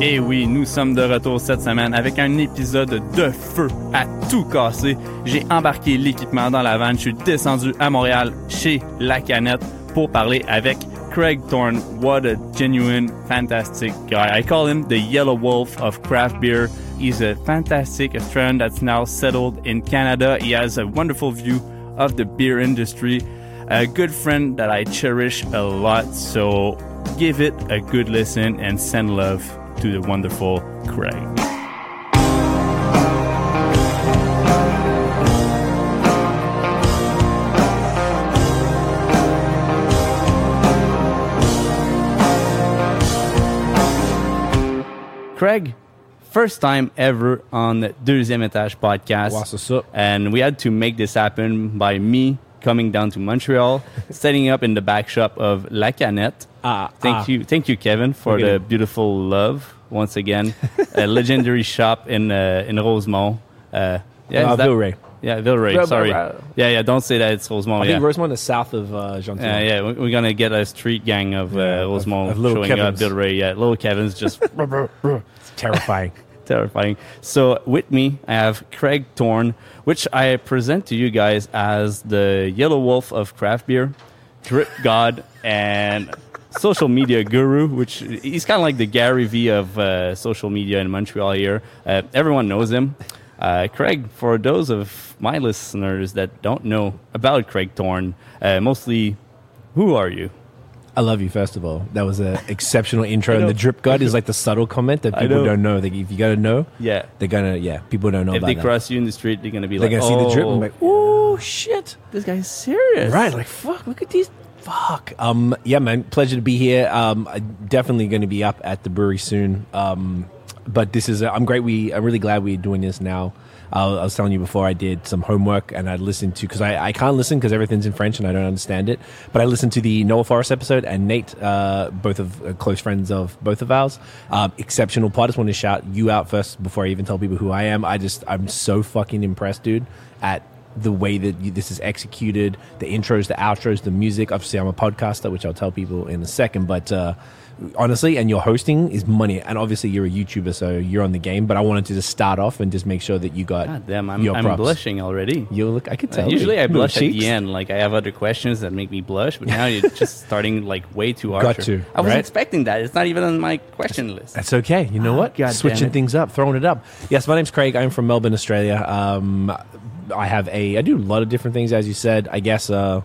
Et oui, nous sommes de retour cette semaine avec un épisode de feu à tout casser. J'ai embarqué l'équipement dans la vanne, je suis descendu à Montréal chez La Canette pour parler avec Craig Thorne. What a genuine, fantastic guy. I call him the Yellow Wolf of craft beer. He's a fantastic Australian that's now settled in Canada. He has a wonderful view of the beer industry. A good friend that I cherish a lot. So give it a good listen and send love to the wonderful Craig. Craig, first time ever on the Deuxième Étage podcast. What's up? And we had to make this happen by me coming down to Montreal, setting up in the back shop of La Canette. Ah, thank ah. you, thank you, Kevin, for Look at the beautiful love once again. a legendary shop in uh, in Rosemont. Uh, yeah, Uh, Villeray. Yeah, Villeray. Sorry. Yeah, yeah. Don't say that it's Rosemont. I yeah. think Rosemont is south of uh, Gentil. Yeah, yeah, we- we're gonna get a street gang of uh, Yeah, of- Rosemont of little showing up. Kevins. Villeray, yeah, little Kevin's just terrifying. Terrifying. So with me, I have Craig Thorne, which I present to you guys as the Yellow Wolf of craft beer, drip god, and social media guru. Which he's kind of like the Gary V of uh, social media in Montreal here. Uh, everyone knows him. Uh, Craig, for those of my listeners that don't know about Craig Thorne, uh, mostly, who are you? I love you, first of all. That was an exceptional intro. And the drip god is like the subtle comment that I people know. don't know. Like, if you got to know, Yeah. they're going to, yeah, people don't know If about they that. cross you in the street, they're gonna be They're like, to see the drip "Oh, and be like, oh, shit. this guy's serious." Right, like fuck, look at these. Fuck. Um, yeah, man, pleasure to be here. Um, I'm definitely going to be up at the brewery soon. Um, but this is, I'm great. We, I'm really glad we're doing this now. I was telling you before I did some homework and I listened to because I, I can't listen because everything's in French and I don't understand it. But I listened to the Noah Forest episode and Nate, uh, both of uh, close friends of both of ours. Um, exceptional pod. I just want to shout you out first before I even tell people who I am. I just I'm so fucking impressed, dude, at the way that you, this is executed, the intros, the outros, the music. Obviously, I'm a podcaster, which I'll tell people in a second. But uh, honestly, and your hosting is money. And obviously, you're a YouTuber, so you're on the game. But I wanted to just start off and just make sure that you got God damn, I'm, your I'm props. blushing already. You look, I could Uh, tell. usually I blush at the end. Like I have other questions that make me blush, but now you're just starting like way too hard. Got to, I was right? expecting that. It's not even on my question list. That's okay. You know what? God Switching things up, throwing it up. Yes, my name's Craig. I'm from Melbourne, Australia. Um, I have a, I do a lot of different things, as you said. I guess, uh,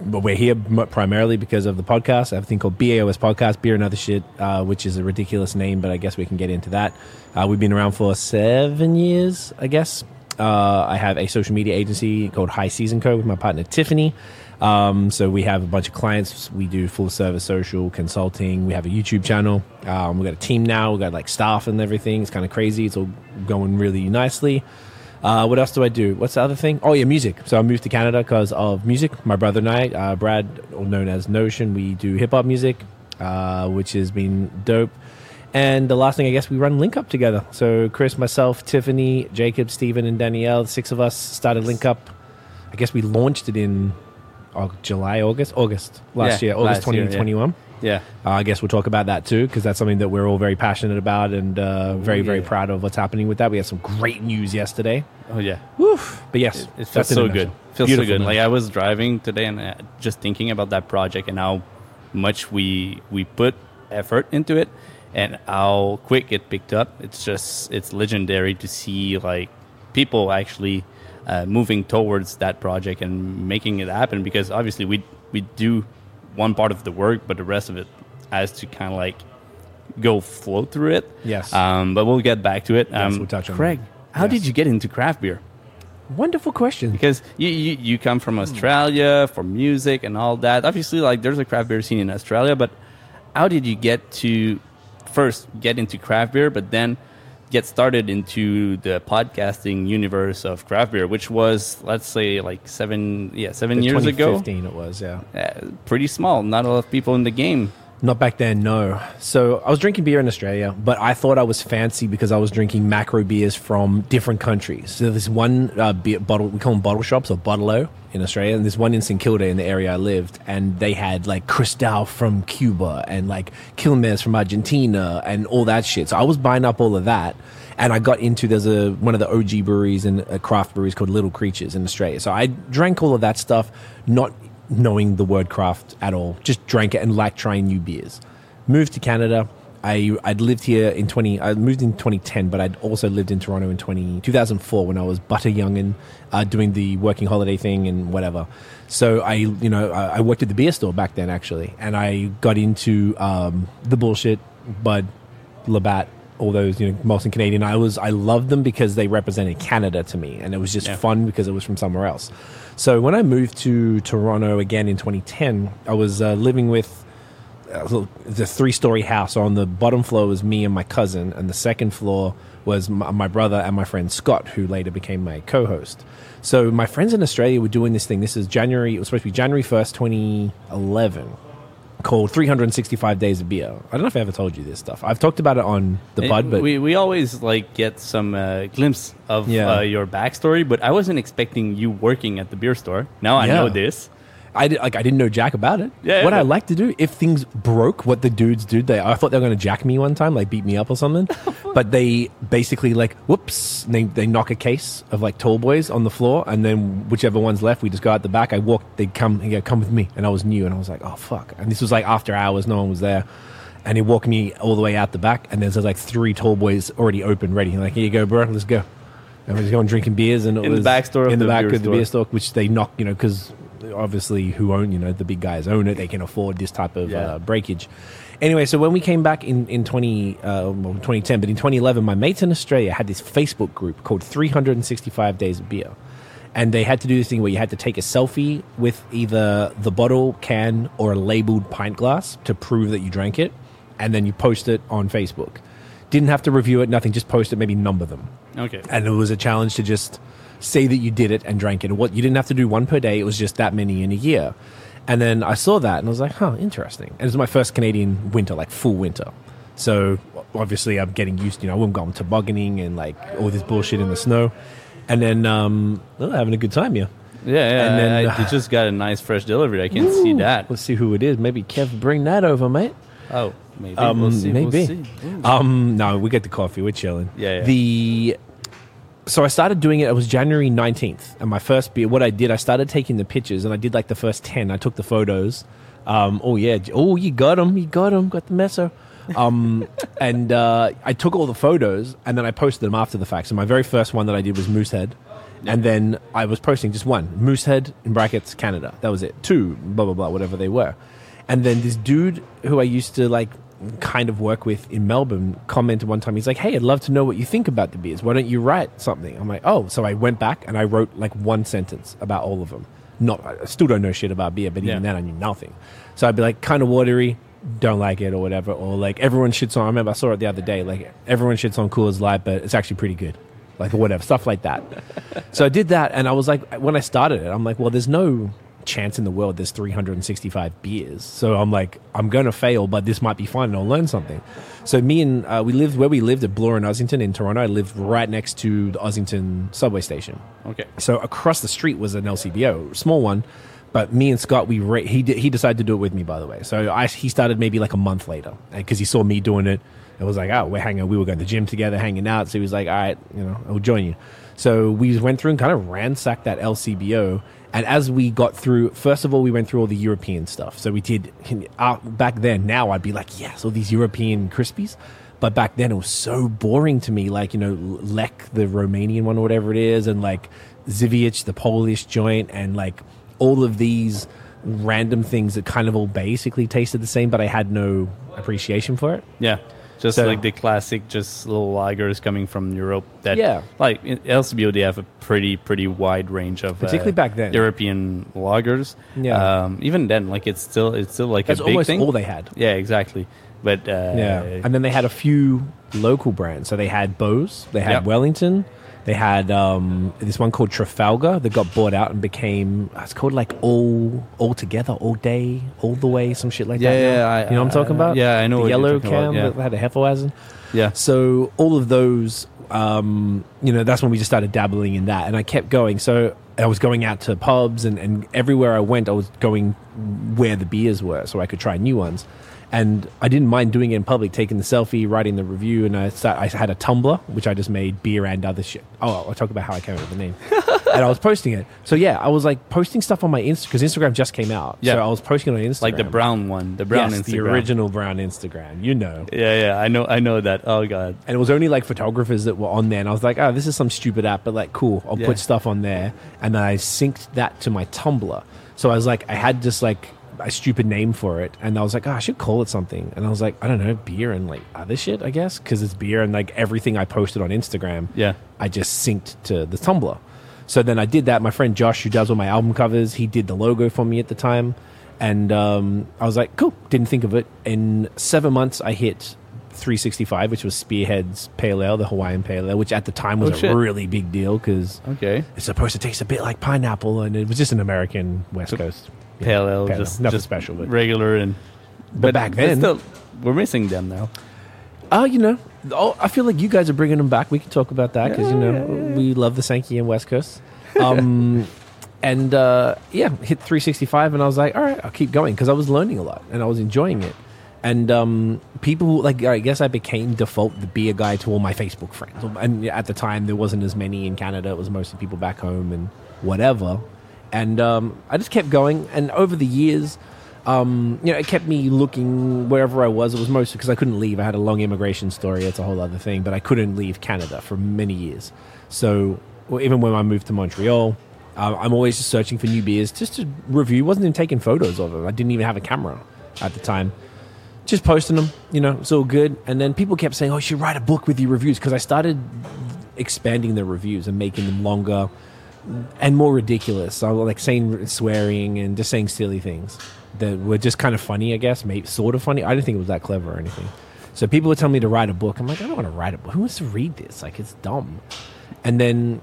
but we're here primarily because of the podcast. I have a thing called BAOS Podcast, Beer and Other Shit, uh, which is a ridiculous name, but I guess we can get into that. Uh, we've been around for seven years, I guess. Uh, I have a social media agency called High Season Co. with my partner Tiffany. Um, so we have a bunch of clients. We do full service social consulting. We have a YouTube channel. Um, we got a team now. We've got like staff and everything. It's kind of crazy. It's all going really nicely. Uh, what else do I do? What's the other thing? Oh yeah, music. So I moved to Canada because of music. My brother and I, uh, Brad, known as Notion, we do hip hop music, uh, which has been dope. And the last thing, I guess, we run Link Up together. So Chris, myself, Tiffany, Jacob, Stephen, and Danielle, the six of us started Link Up. I guess we launched it in uh, July, August, August last Yeah, year, August last year, yeah. 2021. Yeah. Uh, I guess we'll talk about that too, because that's something that we're all very passionate about and uh, very, very proud of what's happening with that. We had some great news yesterday. Oh yeah. Woof. But yes, It feels in a so good. Feels Beautiful, so good. man. Like I was driving today and uh, just thinking about that project and how much we we put effort into it and how quick it picked up. It's just it's legendary to see like people actually uh, moving towards that project and making it happen because obviously we we do one part of the work but the rest of it has to kind of like go flow through it. Yes. Um, but we'll get back to it. Yes, Um, we'll touch on Craig, how Yes. did you get into craft beer? Wonderful question. because you, you you come from Australia for music and all that. Obviously, like there's a craft beer scene in Australia, but how did you get to first get into craft beer, but then get started into the podcasting universe of craft beer, which was let's say like seven yeah seven The years ago, Fifteen it was, yeah. uh, pretty small. Not a lot of people in the game. Not back then, no. So I was drinking beer in Australia, but I thought I was fancy because I was drinking macro beers from different countries. So there's one uh, beer bottle, we call them bottle shops or bottle in Australia, and there's one in St Kilda in the area I lived, and they had like Cristal from Cuba and like Quilmes from Argentina and all that shit. So I was buying up all of that, and I got into there's a one of the OG breweries and uh, craft breweries called Little Creatures in Australia. So I drank all of that stuff, not knowing the word craft at all. Just drank it and liked trying new beers. Moved to Canada. I, I'd lived here in 20, I moved in 2010, but I'd also lived in Toronto in 20, 2004 when I was butter young and uh, doing the working holiday thing and whatever. So I, you know, I, I worked at the beer store back then actually, and I got into um, the bullshit, Bud, Labatt, all those, you know, Molson Canadian. I was, I loved them because they represented Canada to me, and it was just Yeah. fun because it was from somewhere else. So when I moved to Toronto again in 2010, I was uh, living with uh, the three story house. On the bottom floor was me and my cousin, and the second floor was my, my brother and my friend Scott, who later became my co host. So my friends in Australia were doing this thing. This is January, it was supposed to be January 1st, 2011. Called 365 Days of Beer. I don't know if I ever told you this stuff. I've talked about it on the It- Bud, but we we always like get some uh, glimpse of Yeah. uh, your backstory, but I wasn't expecting you working at the beer store. Now I Yeah. know this. I did, like I didn't know jack about it. Yeah, what yeah. I like to do if things broke, what the dudes do, they I thought they were going to jack me one time, like beat me up or something. but they basically like whoops, they they knock a case of like tall boys on the floor, and then whichever one's left, we just go out the back. I walk, they come, go come with me, and I was new, and I was like, oh fuck, and this was like after hours, no one was there. And he walked me all the way out the back, and there's like three tall boys already open, ready. Like, here you go, bro, let's go. And we just going drinking beers, and it In the back store of in the, the back beer of the beer store. store, which they knock, you know, because obviously who own, you know, the big guys own it. They can afford this type of Yeah. uh, breakage. Anyway, so when we came back in in twenty uh, well, 2010, but in 2011, my mates in Australia had this Facebook group called 365 Days of Beer. And they had to do this thing where you had to take a selfie with either the bottle, can, or a labeled pint glass to prove that you drank it. And then you post it on Facebook. Didn't have to review it, nothing, just post it, maybe number them Okay. and it was a challenge to just say that you did it and drank it. And what you didn't have to do one per day; it was just that many in a year. And then I saw that and I was like, "Huh, interesting." And it was my first Canadian winter, like full winter. So obviously, I'm getting used. You know, I'm going tobogganing and like all this bullshit in the snow, and then um, well, having a good time. Yeah. Yeah, yeah. And then, I, you just got a nice fresh delivery. I can see that. Let's see who it is. Maybe Kev, bring that over, mate. Oh, maybe. Um, we'll see. maybe. We'll see. Um, no, we get the coffee. We're chilling. Yeah, yeah. The so I started doing it. It was January nineteenth, and my first beer. What I did, I started taking the pictures, and I did like the first ten. I took the photos. Um, oh yeah, oh you got him, you got him, got the messer. Um, and uh, I took all the photos, and then I posted them after the fact. So my very first one that I did was Moosehead. And then I was posting just one Moosehead in brackets Canada. That was it. Two blah blah blah whatever they were. And then this dude who I used to like kind of work with in Melbourne commented one time. He's like, "Hey, I'd love to know what you think about the beers. Why don't you write something?" I'm like, "Oh." So I went back and I wrote like one sentence about all of them. Not, I still don't know shit about beer, but even Yeah. then I knew nothing. So I'd be like, kind of watery, don't like it or whatever, or like everyone shits on. I remember I saw it the other day. Like everyone shits on Coors Light, but it's actually pretty good. Like or whatever, stuff like that. so I did that, and I was like, when I started it, I'm like, well, there's no chance in the world there's 365 beers. So I'm like, I'm going to fail, but this might be fun and I'll learn something. So me and uh, we lived where we lived at Bloor and Ossington in Toronto. I lived right next to the Ossington subway station. Okay. So across the street was an LCBO, small one. But me and Scott, we ra- he did, he decided to do it with me, by the way. So I, he started maybe like a month later because he saw me doing it. It was like, oh, we're hanging. We were going to the gym together, hanging out. So he was like, all right, you know, I'll join you. So we went through and kind of ransacked that LCBO. And as we got through, first of all, we went through all the European stuff. So we did uh, back then. Now I'd be like, yes, all these European crispies. But back then it was so boring to me. Like, you know, Lek, the Romanian one or whatever it is, and like Zywiec, the Polish joint, and like all of these random things that kind of all basically tasted the same, but I had no appreciation for it. Yeah. Just So- like the classic, just little lagers coming from Europe. That Yeah. like LCBO, they have a pretty pretty wide range of Particularly uh, back then. European lagers. Yeah. Um, even then, like it's still it's still like That's a big almost thing. all they had. yeah, exactly. But uh, Yeah. And then they had a few local brands. So they had Beau's, they had Yep. Wellington, They had um, this one called Trafalgar that got bought out and became it's called like all all together, all day, all the way, some shit like Yeah, that. yeah. I- you know what I'm talking I- about? yeah, I know The yellow about, cam yeah. that had a Hefeweizen. Yeah. So all of those, um, you know, that's when we just started dabbling in that, and I kept going. So I was going out to pubs, and, and everywhere I went, I was going where the beers were, so I could try new ones. And I didn't mind doing it in public, taking the selfie, writing the review, and I start, I had a Tumblr which I just made beer and other shit. Oh, I'll talk about how I came up with the name, and I was posting it. So yeah, I was like posting stuff on my Insta because Instagram just came out. Yeah. so I was posting it on Instagram, Like the brown one, the brown yes, Instagram. the original brown Instagram. You know, Yeah, yeah, I know, I know that. Oh god. and it was only like photographers that were on there and i was like oh this is some stupid app but like cool i'll Yeah. put stuff on there and then i synced that to my tumblr so i was like i had just like a stupid name for it and i was like oh i should call it something and i was like i don't know beer and like other shit i guess because it's beer and like everything i posted on instagram Yeah. i just synced to the tumblr so then i did that my friend josh who does all my album covers he did the logo for me at the time and um, i was like cool didn't think of it in seven months i hit 365 which was spearhead's pale ale the hawaiian pale ale which at the time was Oh, a shit. really big deal because Okay. it's supposed to taste a bit like pineapple and it was just an american west coast Pale ale, pale ale. just nothing just special but regular and. But back then- still, we're missing them now. Oh, you know, oh, I feel like you guys are bringing them back. We can talk about that because you know we love the Sankey and West Coast. Um, and uh, yeah, hit 365, and I was like, all right, I'll keep going because I was learning a lot and I was enjoying it. And um, people like I guess I became default the beer guy to all my Facebook friends. And at the time, there wasn't as many in Canada; it was mostly people back home and whatever. And um, I just kept going. And over the years, um, you know, it kept me looking wherever I was. It was mostly because I couldn't leave. I had a long immigration story. It's a whole other thing, but I couldn't leave Canada for many years. So well, even when I moved to Montreal, uh, I'm always just searching for new beers just to review. wasn't even taking photos of them. I didn't even have a camera at the time. Just posting them, you know, it's all good. And then people kept saying, "Oh, you should write a book with your reviews," because I started expanding the reviews and making them longer and more ridiculous. So like saying swearing and just saying silly things that were just kind of funny, I guess, maybe sort of funny. I didn't think it was that clever or anything. So people would tell me to write a book. I'm like, I don't want to write a book. Who wants to read this? Like, it's dumb. And then,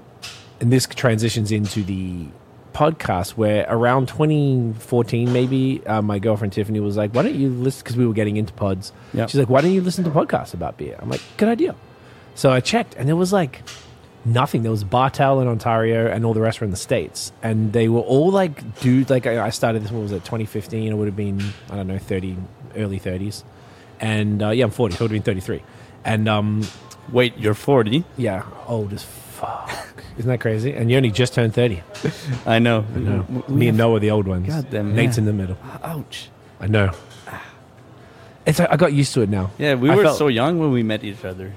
and this transitions into the podcast where around 2014, maybe uh, my girlfriend Tiffany was like, "Why don't you listen?" Because we were getting into pods. Yep. She's like, "Why don't you listen to podcasts about beer?" I'm like, "Good idea." So I checked, and there was like nothing. There was Bar Towel in Ontario, and all the rest were in the states, and they were all like dudes. Like I I started this one was at 2015. It would have been I don't know 30, early 30s, and uh, yeah, I'm 40, so it would have been 33, and um, Wait, you're 40. yeah, old as fuck. Isn't that crazy? And you only just turned 30. I know. No, W- we me and Noah are the old ones. God damn, Nate's yeah. in the middle. Ouch. I know. It's I got used to it now. Yeah, we I were felt- so young when we met each other.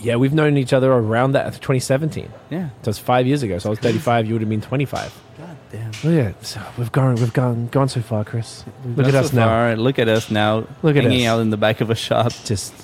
Yeah, we've known each other around that 2017. Yeah. So it's five years ago. So I was 35. You would have been 25. God damn. Oh yeah, so we've gone, we've gone, gone so far, Chris. Look at us now, far. Look at us now. Look at hanging us. out in the back of a shop. just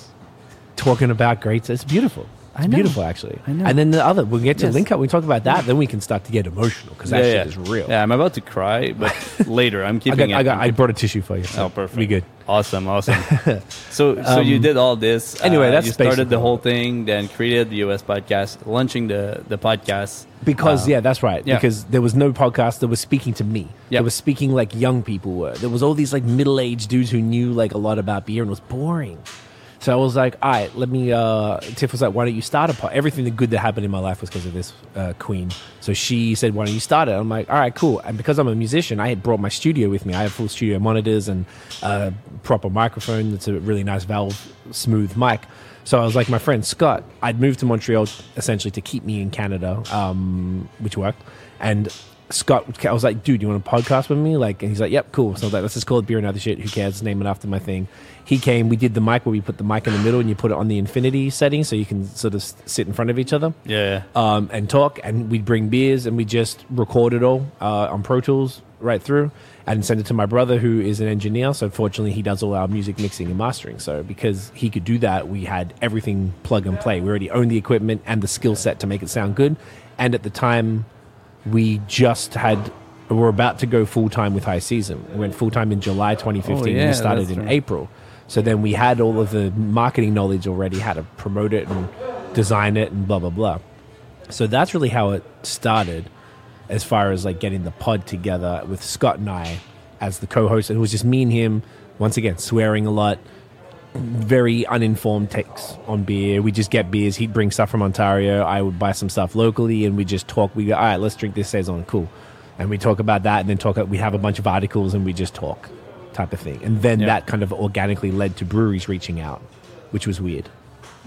talking about greats. It's beautiful. It's I know. beautiful, actually. I know. And then the other, we'll get to Yes. link up. We talk about that, then we can start to get emotional because that yeah, shit yeah. is real. Yeah, I'm about to cry, but later. I'm I keeping got, it. I got, I'm I keep- brought a tissue for you. so Oh, perfect. We good. Awesome, awesome. so, so you Um, did all this. anyway, uh, that's you started basically the whole thing, then created the US podcast, launching the the podcast. Because Uh, yeah, that's right. yeah. Because there was no podcast that was speaking to me. Yeah. It was speaking like young people were. There was all these like middle aged dudes who knew like a lot about beer and it was boring. So I was like, all right, let me. Uh, Tiff was like, why don't you start a pod? Everything the good that happened in my life was because of this uh, queen. So she said, why don't you start it? I'm like, all right, cool. And because I'm a musician, I had brought my studio with me. I have full studio monitors and a proper microphone. That's a really nice valve smooth mic. So I was like, my friend Scott, I'd moved to Montreal essentially to keep me in Canada, um, which worked. And Scott, I was like, dude, you want a podcast with me? Like, and he's like, yep, cool. So I was like, let's just call it Beer and Other Shit. Who cares? Name it after my thing. He came, we did the mic where we put the mic in the middle and you put it on the infinity setting so you can sort of sit in front of each other Yeah, um, and talk. And we'd bring beers and we just record it all uh, on Pro Tools right through and send it to my brother who is an engineer. So fortunately, he does all our music mixing and mastering. So because he could do that, we had everything plug and play. We already owned the equipment and the skill set to make it sound good. And at the time, we just had. we're about to go full time with High Season. We went full time in July 2015. Oh, and we started in right. April. So then we had all of the marketing knowledge already, how to promote it and design it and blah blah blah. So that's really how it started, as far as like getting the pod together with Scott and I as the co-host. It was just me and him. Once again, swearing a lot, very uninformed takes on beer. We just get beers. He'd bring stuff from Ontario. I would buy some stuff locally, and we just talk. We go, all right, let's drink this saison. Cool, and we talk about that, and then talk. We have a bunch of articles, and we just talk, type of thing. And then Yeah. that kind of organically led to breweries reaching out, which was weird.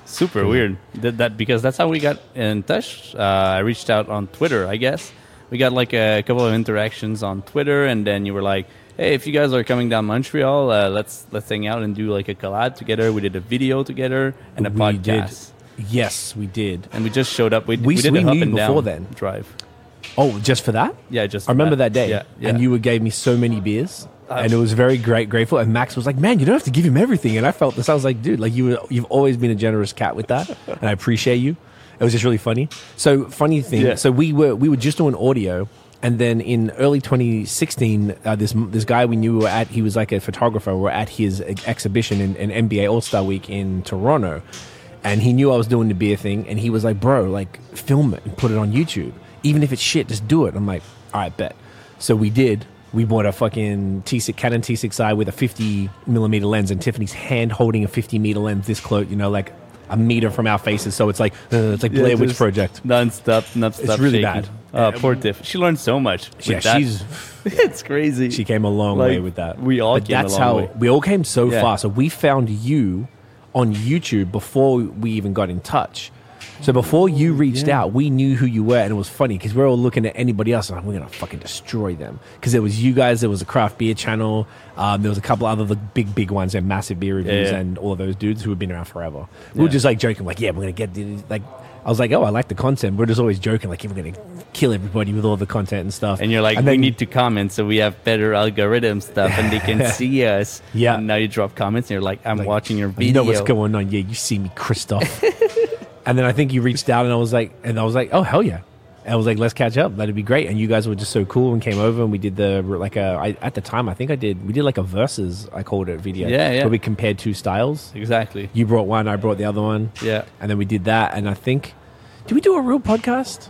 Super weird. Did that because that's how we got in touch. Uh, I reached out on Twitter, I guess. We got like a couple of interactions on Twitter, and then you were like, "Hey, if you guys are coming down Montreal, uh, let's let's hang out and do like a collab together." We did a video together and a We podcast, did. Yes, we did. and we just showed up. We, We- we did we up and before down then. drive. Oh, just for that? Yeah, just I remember that day. Yeah, yeah. And you gave me so many beers. And it was very great, grateful. And Max was like, "Man, you don't have to give him everything." And I felt this. I was like, "Dude, like you, were, you've always been a generous cat with that, and I appreciate you." It was just really funny. So funny thing. Yeah. So we were we were just doing audio, and then in early 2016, uh, this this guy we knew we were at. He was like a photographer. We We're at his ex- exhibition in, in NBA All Star Week in Toronto, and he knew I was doing the beer thing, and he was like, "Bro, like film it and put it on YouTube. Even if it's shit, just do it." I'm like, "All right, bet." So we did. We bought a fucking T6 Canon T6i with a 50 millimeter lens, and Tiffany's hand holding a 50 meter lens this close, you know, like a meter from our faces. So it's like uh, it's like Yeah, Blair Witch Project. Non-stop, non-stop It's really shaking. bad. Oh, poor Tiff. She learned so much. with Yeah, that. she's it's crazy. she came a long Like, way with that. we all But came a that's long how way. we all came so Yeah. far. So we found you on YouTube before we even got in touch. So before you reached Yeah. out, we knew who you were, and it was funny because we're all looking at anybody else. and Like, we're gonna fucking destroy them because it was you guys. There was a craft beer channel. Um, there was a couple other the big big ones and massive beer reviews, yeah. and all of those dudes who have been around forever. We were just like joking, like, yeah, we're gonna get the- like. I was like, oh, I like the content. We're just always joking, like, yeah, we're gonna kill everybody with all the content and stuff. And you're like, And we need to comment so we have better algorithm stuff and they can see us. Yeah. And now you drop comments and you're like, I'm Like, watching your video. You know what's going on? Yeah, you see me, Christoph. and then I think you reached out, and I was like, and I was like, oh hell yeah. And I was like, let's catch up. That'd be great. And you guys were just so cool and came over, and we did the like a. I, at the time, I think I did. We did like a versus. I called it video. Yeah, yeah. Where we compared two styles. Exactly. You brought one, I brought the other one, Yeah. and then we did that. And I think, did we do a real podcast?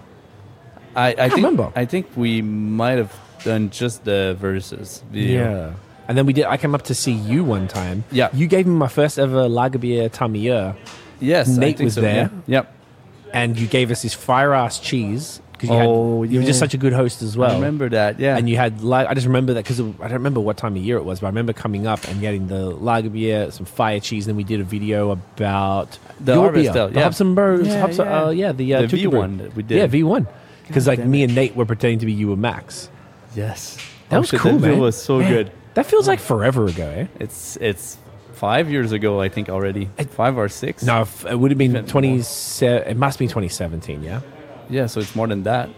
I, I, think, remember. I think we might have done just the verses. video. And then we did. I came up to see you one time. Yeah. You gave me my first ever Lagerbier Tamier, Yes. I Nate think was so, there. Yeah. Yep. and you gave us this fire ass cheese because you, Oh, you were just such a good host as well. I remember that. Yeah. And you had like I just remember that because I don't remember what time of year it was, but I remember coming up and getting the lager beer, some fire cheese. and Then we did a video about The your beer, Ale, the yeah. Hobson Bros. Yeah, Hobson, yeah. Uh, yeah, the uh, The V1 Brew. that we did. Yeah, V one. Because like me and Nate were pretending to be you and Max. yes. That Oh, was cool, that video was so Man, good. That feels like forever ago, eh? It's it's five years ago, I think already. Five or six. No, it would have been Even twenty. It must be twenty seventeen. Yeah, Yeah, so it's more than that.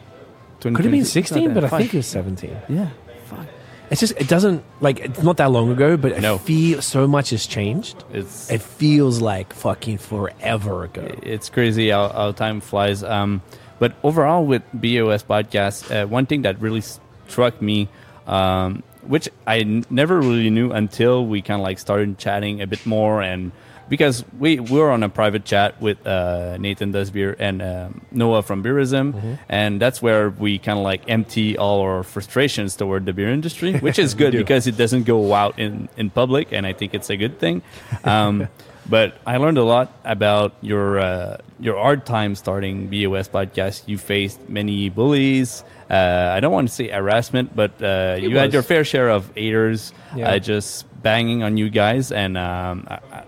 could have been sixteen, but that. I think it was seventeen. Yeah. Fuck. It's just it doesn't like it's not that long ago, but No. it feels so much has changed. It's It feels like fucking forever ago. it's crazy how, how time flies. Um, but overall, with BAOS podcast, uh, one thing that really struck me, um, which I n- never really knew until we kind of like started chatting a bit more, and because we, we were on a private chat with uh, Nathan Does Beer and um Noah from Beerism, and that's where we kind of like empty all our frustrations toward the beer industry, which is good because it doesn't go out in, in public, and I think it's a good thing. Um, but I learned a lot about your uh, your hard time starting BAOS podcast. You faced many bullies. Uh, I don't want to say harassment, but uh, you had your fair share of haters Yeah. uh, just banging on you guys. And um, I, I,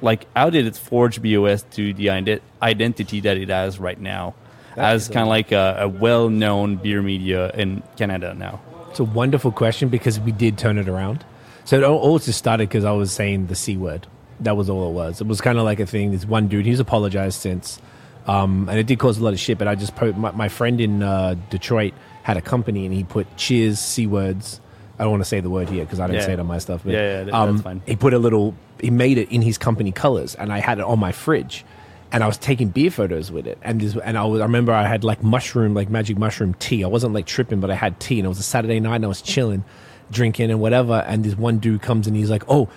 like, how did it forge BAOS to the ide- identity that it has right now, That as kind of like a, a well-known beer media in Canada now? It's a wonderful question because we did turn it around. So it all, all just started because I was saying the c word. That was all it was. It was kind of like a thing. This one dude, he's apologized since, um, and it did cause a lot of shit. But I just po- my, my friend in uh, Detroit had a company, and he put cheers c words. I don't want to say the word here because I don't Yeah. say it on my stuff. But, Yeah, yeah, that- um, that's fine. He put a little. He made it in his company colors, and I had it on my fridge. And I was taking beer photos with it, and this, and I, was, I remember I had like mushroom, like magic mushroom tea. I wasn't like tripping, but I had tea, and it was a Saturday night, and I was chilling, drinking and whatever. And this one dude comes and he's like, "Oh,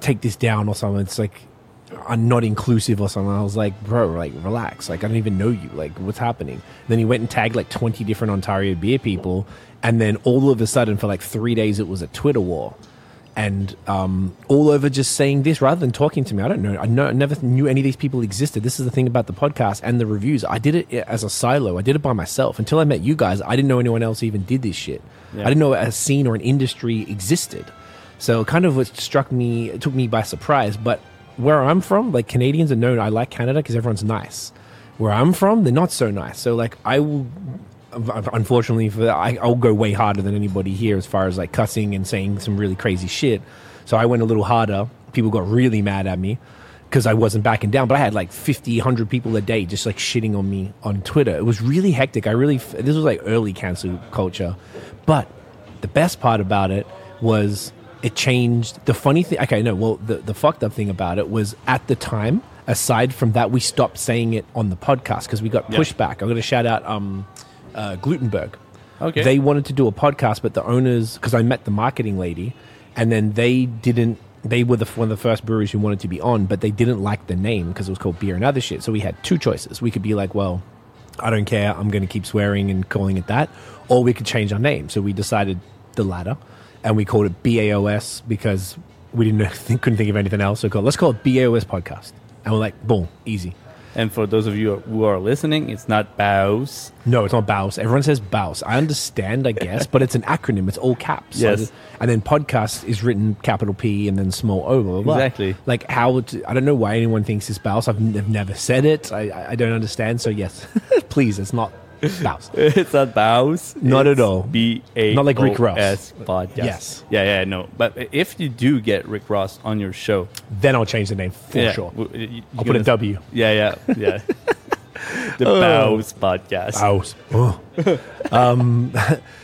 take this down or something." It's like, I'm not inclusive or something. I was like, bro, like relax. Like I don't even know you. Like what's happening? Then he went and tagged like 20 different Ontario beer people. And then all of a sudden for like three days, it was a Twitter war. And um, all over just saying this rather than talking to me. I don't know. I, know, I never knew any of these people existed. This is the thing about the podcast and the reviews. I did it as a silo. I did it by myself. Until I met you guys, I didn't know anyone else even did this shit. Yeah. I didn't know a scene or an industry existed. So kind of what struck me, it took me by surprise. But where I'm from, like Canadians are known, I like Canada because everyone's nice. Where I'm from, they're not so nice. So like I will, unfortunately for that, I, I'll go way harder than anybody here as far as like cussing and saying some really crazy shit. So I went a little harder. People got really mad at me because I wasn't backing down. But I had like 50, 100 people a day just like shitting on me on Twitter. It was really hectic. I really, this was like early cancel culture. But the best part about it was it changed. The funny thing, okay, no, well, the, the fucked up thing about it was at the time, aside from that, we stopped saying it on the podcast because we got Yeah. pushback. I'm going to shout out um, uh, Glutenberg. Okay. They wanted to do a podcast, but the owners, because I met the marketing lady, and then they didn't. They were the one of the first breweries who wanted to be on, but they didn't like the name because it was called Beer and Other Shit. So we had two choices. We could be like, well, I don't care. I'm going to keep swearing and calling it that, or we could change our name. So we decided the latter, and we called it BAOS because we didn't think, couldn't think of anything else. So called, let's call it BAOS podcast, and we're like, boom, easy. And for those of you who are listening, it's not bows. No, it's not BAUS. Everyone says BAUS. I understand, I guess, but it's an acronym. It's all caps. Yes. the- and then podcast is written capital P and then small O. Blah, blah. Exactly. Like how? would- I don't know why anyone thinks it's BAUS. I've, n- I've never said it. I- I don't understand. So yes, please, it's not BAUS. It's not bows. Not at all. B A Not like Rick Ross. S podcast. Yes. Yeah, yeah, no. But if you do get Rick Ross on your show, Then I'll change the name for yeah, sure. you- I'll put a W. Yeah, yeah, yeah. the Bows podcast. BAUS. Oh. um,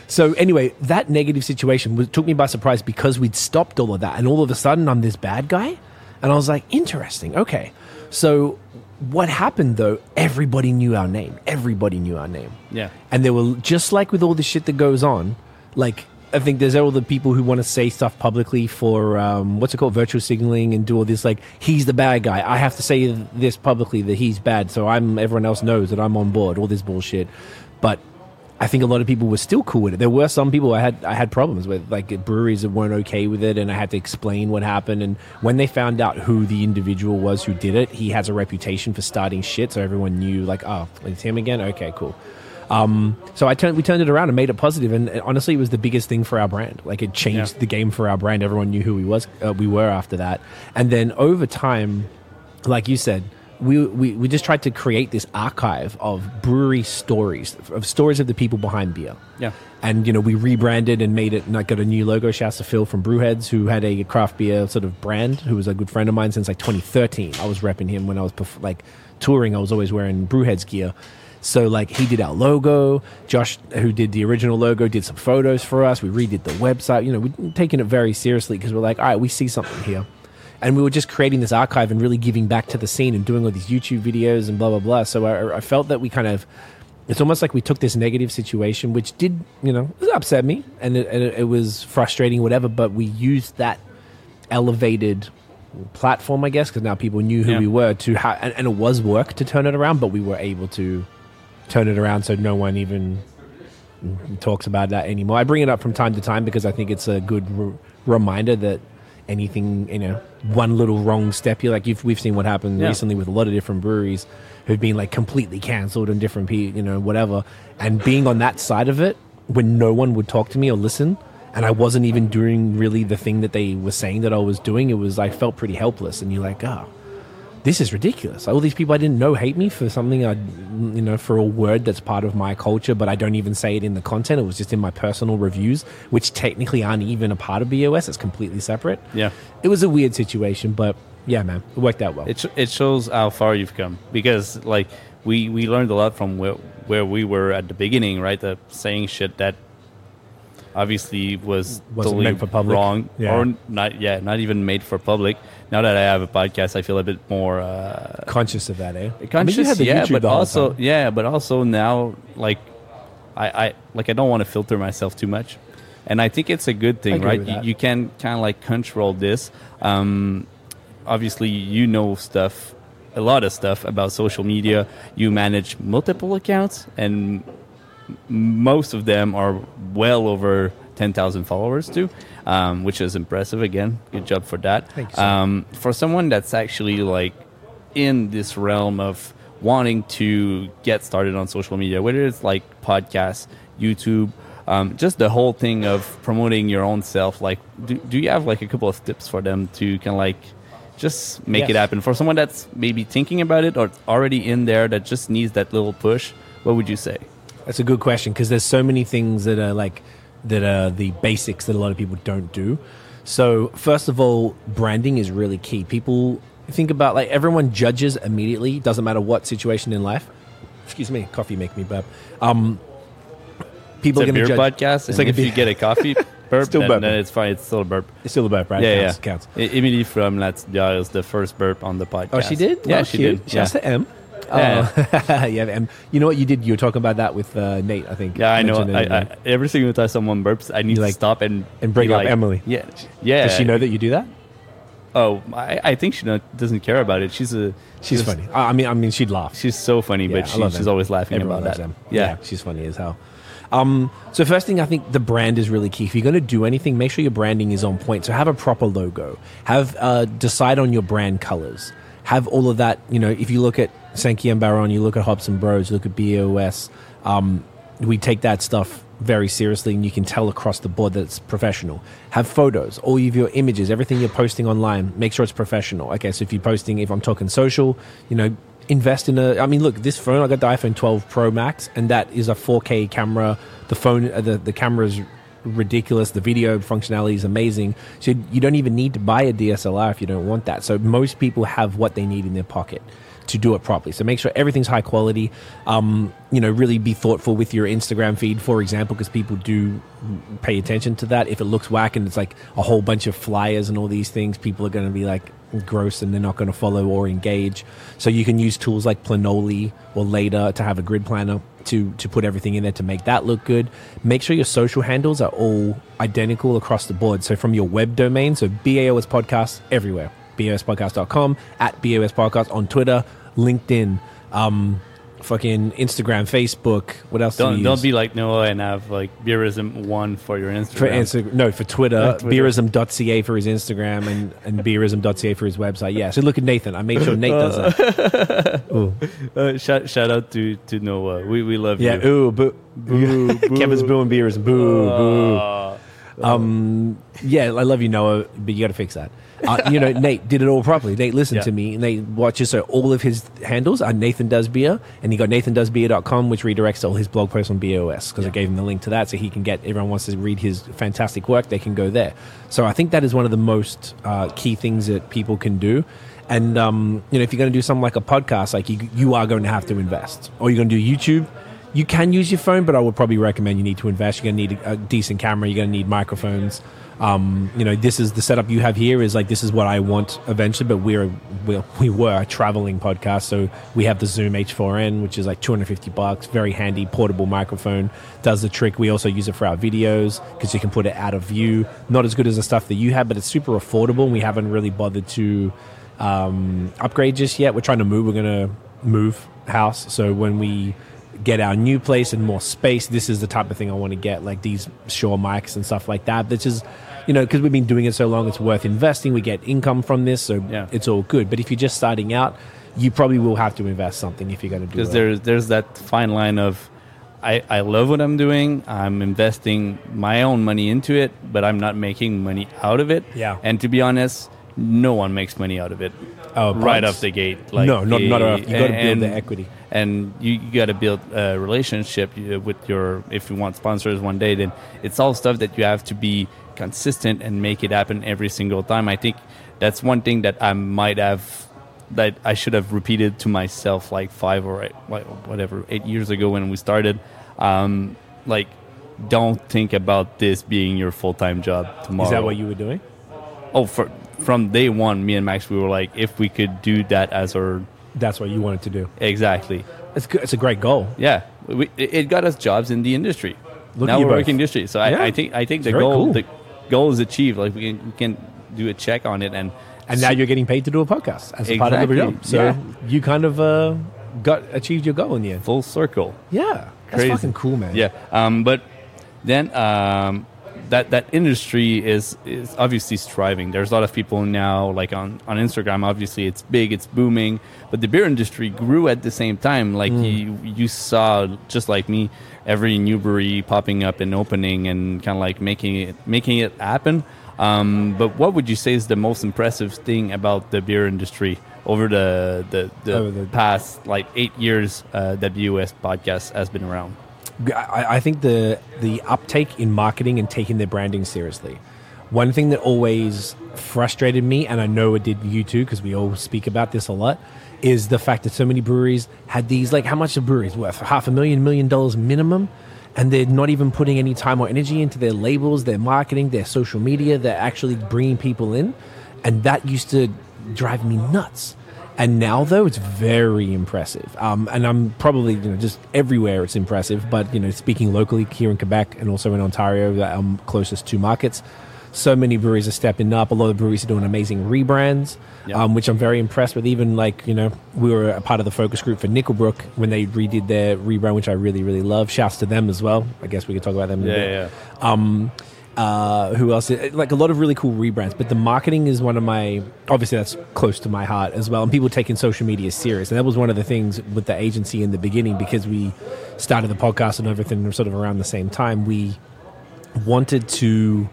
so anyway, that negative situation took me by surprise because we'd stopped all of that, and all of a sudden I'm this bad guy, and I was like, interesting. Okay, so what happened though? Everybody knew our name. Everybody knew our name. Yeah. And there were just like with all the shit that goes on, like I think there's all the people who want to say stuff publicly for um, what's it called, virtual signaling, and do all this like he's the bad guy. I have to say this publicly that he's bad, so I'm everyone else knows that I'm on board. All this bullshit, but. I think a lot of people were still cool with it. There were some people I had I had problems with, like breweries that weren't okay with it, and I had to explain what happened. And when they found out who the individual was who did it, he has a reputation for starting shit, so everyone knew, like, oh, it's him again. Okay, cool. Um, so I turned, we turned it around and made it positive, and uh, honestly, it was the biggest thing for our brand. Like it changed Yeah. the game for our brand. Everyone knew who we was, uh, we were after that, and then over time, like you said, we, we we just tried to create this archive of brewery stories, of stories of the people behind beer. Yeah. And you know, we rebranded and made it. And I got a new logo. Shouts to Phil from Brewheads, who had a craft beer sort of brand, who was a good friend of mine since like 2013. I was repping him when I was like touring. I was always wearing Brewheads gear. So like he did our logo. Josh, who did the original logo, did some photos for us. We redid the website. You know, we're taking it very seriously because we're like, all right, we see something here. And we were just creating this archive and really giving back to the scene and doing all these YouTube videos and blah blah blah. So I, I felt that we kind of it's almost like we took this negative situation, which did, you know, it upset me and it, and it, it was frustrating, whatever. But we used that elevated platform, I guess, because now people knew who Yeah. we were to ha- and, and it was work to turn it around, but we were able to turn it around so no one even talks about that anymore. I bring it up from time to time because I think it's a good re- reminder that anything, you know, one little wrong step, You're like you've, we've seen what happened Yeah. recently with a lot of different breweries who've been like completely cancelled and different people, you know, whatever. And being on that side of it when no one would talk to me or listen, and I wasn't even doing really the thing that they were saying that I was doing, it was I felt pretty helpless. And you're like, oh, this is ridiculous. All these people I didn't know hate me for something I, you know, for a word that's part of my culture, but I don't even say it in the content. It was just in my personal reviews, which technically aren't even a part of BAOS. It's completely separate. Yeah. It was a weird situation, but yeah, man, it worked out well. It, sh- it shows how far you've come because like we we learned a lot from where where we were at the beginning, right? The saying shit that obviously was Wasn't totally meant for public. wrong Yeah. or not. Yeah, not even made for public. Now that I have a podcast, I feel a bit more uh, conscious of that, eh? conscious. I mean, you had the yeah, YouTube but also yeah, but also now like I, I like I don't want to filter myself too much, and I think it's a good thing, right? You, you can kind of like control this. Um, obviously you know stuff, a lot of stuff about social media. You manage multiple accounts, and most of them are well over 10,000 followers too, um, which is impressive. Again, good job for that. Thank you. Um, for someone that's actually like in this realm of wanting to get started on social media, whether it's like podcasts, YouTube, um, just the whole thing of promoting your own self. Like, do, do you have like a couple of tips for them to kind of like just make it happen for someone that's maybe thinking about it or already in there that just needs that little push? What would you say? That's a good question because there's so many things that are like that are the basics that a lot of people don't do. So first of all, branding is really key. People think about like everyone judges immediately. Doesn't matter what situation in life. Excuse me, coffee make me burp. Um, people It's are a going beer to judge. podcast, It's like a if you get a coffee burp, Still then, burping. then it's fine. It's still a burp. It's still a burp, right? Yeah, counts, yeah. counts. E- Emily from Latvia is the first burp on the podcast. Oh, she did. Yeah, Oh, she cute. did. Yeah. Shouts to M. Yeah. Oh. yeah, M. You know what you did? You were talking about that with uh, Nate, I think. Yeah, I know. I, I, every single time someone burps, I need to like- stop and and bring up like, Emily. Yeah, yeah. Does she know that you do that? Oh, I, I think she not, doesn't care about it. She's a She's funny. I mean, I mean, she'd laugh. She's so funny, Yeah, but she, she's them. always laughing Everyone about loves that. them. Yeah. she's funny as hell. Um, so first thing, I think the brand is really key. If you're going to do anything, make sure your branding is on point. So have a proper logo. Have uh, decide on your brand colors. Have all of that. You know, if you look at Sankey and Baron, you look at Hobson Bros, you look at BAOS. Um, we take that stuff very seriously, and you can tell across the board that it's professional. Have photos, all of your images, everything you're posting online. Make sure it's professional. Okay, so if you're posting, if I'm talking social, you know, invest in a. I mean, look, this phone I got the iPhone 12 Pro Max, and that is a 4K camera. The phone, uh, the the camera is ridiculous. The video functionality is amazing. So you don't even need to buy a DSLR if you don't want that. So most people have what they need in their pocket to do it properly. So make sure everything's high quality. Um, you know, really be thoughtful with your Instagram feed, for example, because people do pay attention to that. If it looks whack and it's like a whole bunch of flyers and all these things, people are going to be like gross and they're not going to follow or engage. So you can use tools like Planoly or Later to have a grid planner to to put everything in there to make that look good. Make sure your social handles are all identical across the board. So from your web domain, so BAOS podcast everywhere. BAOSpodcast.com, at BAOS Podcast on Twitter, LinkedIn, um, fucking Instagram, Facebook. What else do Don't don't use? be like Noah and have like beerism one for your Instagram. For Insta- no, for Twitter, Yeah, Twitter. beerism.ca for his Instagram and, and beerism.ca for his website. Yeah, so look at Nathan. I made sure Nate does that. Ooh. Uh, shout, shout out to, to Noah. We we love Yeah, you. ooh, boo. Boo, boo. Kevin's booing beerism. Boo, boo. Uh, Um, yeah, I love you, Noah, but you got to fix that. Uh, you know, Nate did it all properly. Nate listened Yeah. to me. And Nate watches so all of his handles are Nathan Does Beer, and he got nathandoesbeer.com, which redirects to all his blog posts on BAOS because I gave him the link to that so he can get, everyone wants to read his fantastic work, they can go there. So I think that is one of the most uh, key things that people can do. And, um, you know, if you're going to do something like a podcast, like you, you are going to have to invest. Or you're going to do YouTube, you can use your phone, but I would probably recommend you need to invest. You're going to need a, a decent camera. You're going to need microphones. Um, you know, this is the setup you have here. Is like this is what I want eventually. But we're, we're we were a traveling podcast, so we have the Zoom H4n, which is like 250 bucks. Very handy portable microphone. Does the trick. We also use it for our videos because you can put it out of view. Not as good as the stuff that you have, but it's super affordable. And we haven't really bothered to um, upgrade just yet. We're trying to move. We're going to move house. So when we get our new place and more space, this is the type of thing I want to get, like these Shure mics and stuff like that. This is, you know, because we've been doing it so long, it's worth investing. We get income from this, so Yeah. it's all good. But if you're just starting out, you probably will have to invest something if you're going to do because it. there's there's that fine line of I, I love what I'm doing. I'm investing my own money into it, but I'm not making money out of it. Yeah. And to be honest, no one makes money out of it Oh, right off the gate. No, not- not off- you gotta build and- the equity. and you, you got to build a relationship uh, with your. If you want sponsors one day, then it's all stuff that you have to be consistent and make it happen every single time. I think that's one thing that I might have that I should have repeated to myself like five or eight, whatever eight years ago when we started. Um, like, don't think about this being your full time job tomorrow. Is that what you were doing? Oh, for, from day one, me and Max, we were like, if we could do that as our That's what you wanted to do. exactly, It's. It's a great goal. yeah, we, it got us jobs in the industry. Look now we're both. working industry, so Yeah. I, I think I think It's the goal cool. the goal is achieved. Like we can, we can do a check on it, and and now you're getting paid to do a podcast as a part of the job. So yeah. you kind of uh, got achieved your goal in the end. full circle. Yeah, that's Crazy. fucking cool, man. Yeah, um, but then um, that that industry is is obviously striving. There's a lot of people now, like on on Instagram. Obviously, it's big, it's booming. But the beer industry grew at the same time. Like you you saw, just like me, every new brewery popping up and opening, and kind of like making it making it happen. Um, but what would you say is the most impressive thing about the beer industry over the the, the, the- past like eight years uh, that the US podcast has been around? I, I think the the uptake in marketing and taking their branding seriously. One thing that always frustrated me, and I know it did you too, because we all speak about this a lot, is the fact that so many breweries had these like how much are breweries worth? Half a million, million dollars minimum, and they're not even putting any time or energy into their labels, their marketing, their social media. They're actually bringing people in, and that used to drive me nuts. And now, though, it's very impressive. Um, and I'm probably you know just everywhere it's impressive. But you know, speaking locally here in Quebec and also in Ontario, that I'm closest to markets, so many breweries are stepping up. A lot of breweries are doing amazing rebrands, Yeah. um, which I'm very impressed with. Even like you know, we were a part of the focus group for Nickelbrook when they redid their rebrand, which I really really love. Shouts to them as well. I guess we could talk about them. In a bit Yeah, yeah. um uh who else? Like a lot of really cool rebrands but the marketing is one of my obviously that's close to my heart as well and people taking social media serious and that was one of the things with the agency in the beginning because we started the podcast and everything sort of around the same time we wanted to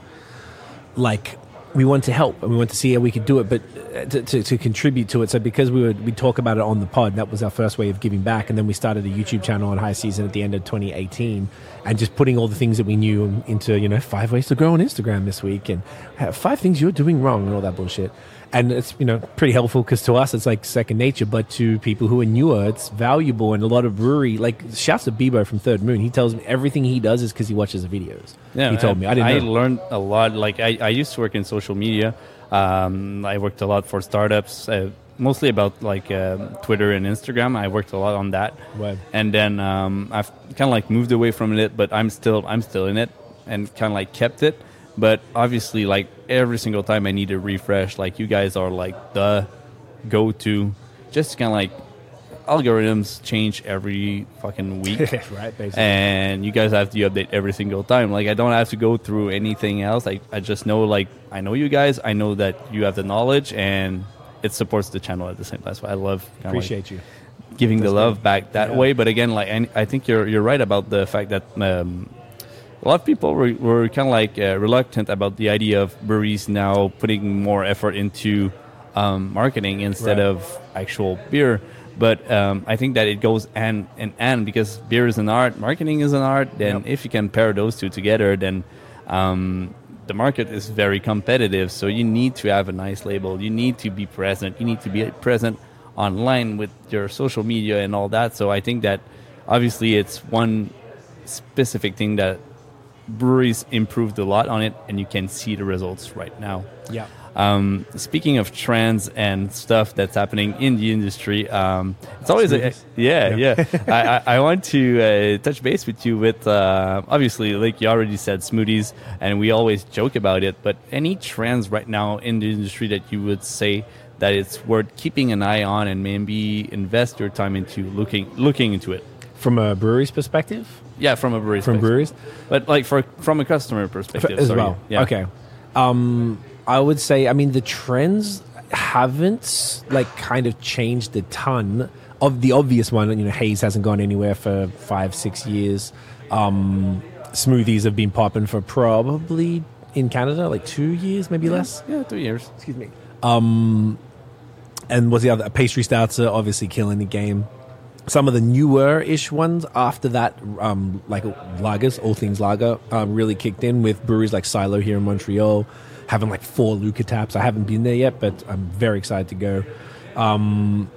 like we wanted to help and we wanted to see how we could do it but uh, to, to, to contribute to it. So because we would we talk about it on the pod that was our first way of giving back. And then we started a youtube channel on high season at the end of 2018 and just putting all the things that we knew into you know five ways to grow on instagram this week and five things you're doing wrong and all that bullshit and it's you know pretty helpful because to us it's like second nature but to people who are newer it's valuable and a lot of brewery like shouts to bebo from third moon he tells me everything he does is because he watches the videos Yeah, he told me i didn't I know learned a lot. Like I, I used to work in social media. Um, I worked a lot for startups, uh, mostly about like uh, Twitter and Instagram. I worked a lot on that, Right. and then um, I've kind of like moved away from it, but I'm still I'm still in it, and kind of like kept it. But obviously, like every single time I need a refresh, like you guys are like the go to, just kind of like algorithms change every fucking week right basically and you guys have to update every single time. Like I don't have to go through anything else. I, I just know like I know you guys. I know that you have the knowledge and it supports the channel at the same time. So I love kinda, like, appreciate you giving the love great. back that Yeah. way. But again, like I, I think you're you're right about the fact that um, a lot of people were, were kind of like uh, reluctant about the idea of breweries now putting more effort into um, marketing instead Right. of actual beer. But um, I think that it goes hand and hand because beer is an art, marketing is an art. Then Yep. if you can pair those two together, then um, the market is very competitive. So you need to have a nice label. You need to be present. You need to be present online with your social media and all that. So I think that obviously it's one specific thing that breweries improved a lot on it, and you can see the results right now. yeah Um, speaking of trends and stuff that's happening in the industry, um, it's always a, yeah, yeah. I, I, I want to uh, touch base with you with uh, obviously, like you already said, smoothies, and we always joke about it. But any trends right now in the industry that you would say that it's worth keeping an eye on and maybe invest your time into looking looking into it? from a brewery's perspective Yeah, from a brewery from breweries but like for from a customer perspective as sorry. well. Yeah. Okay. Um, I would say, I mean, the trends haven't like kind of changed a ton. Of the obvious one, you know, Haze hasn't gone anywhere for five, six years. Um, smoothies have been popping for probably in Canada like two years, maybe less. Yeah, two years. Excuse me. Um, and what's the other? Pastry stouts are obviously killing the game. Some of the newer ish ones after that, um, like lagers, all things lager, um, really kicked in with breweries like Silo here in Montreal, having like four Lukr taps. I haven't been there yet, but I'm very excited to go. Um,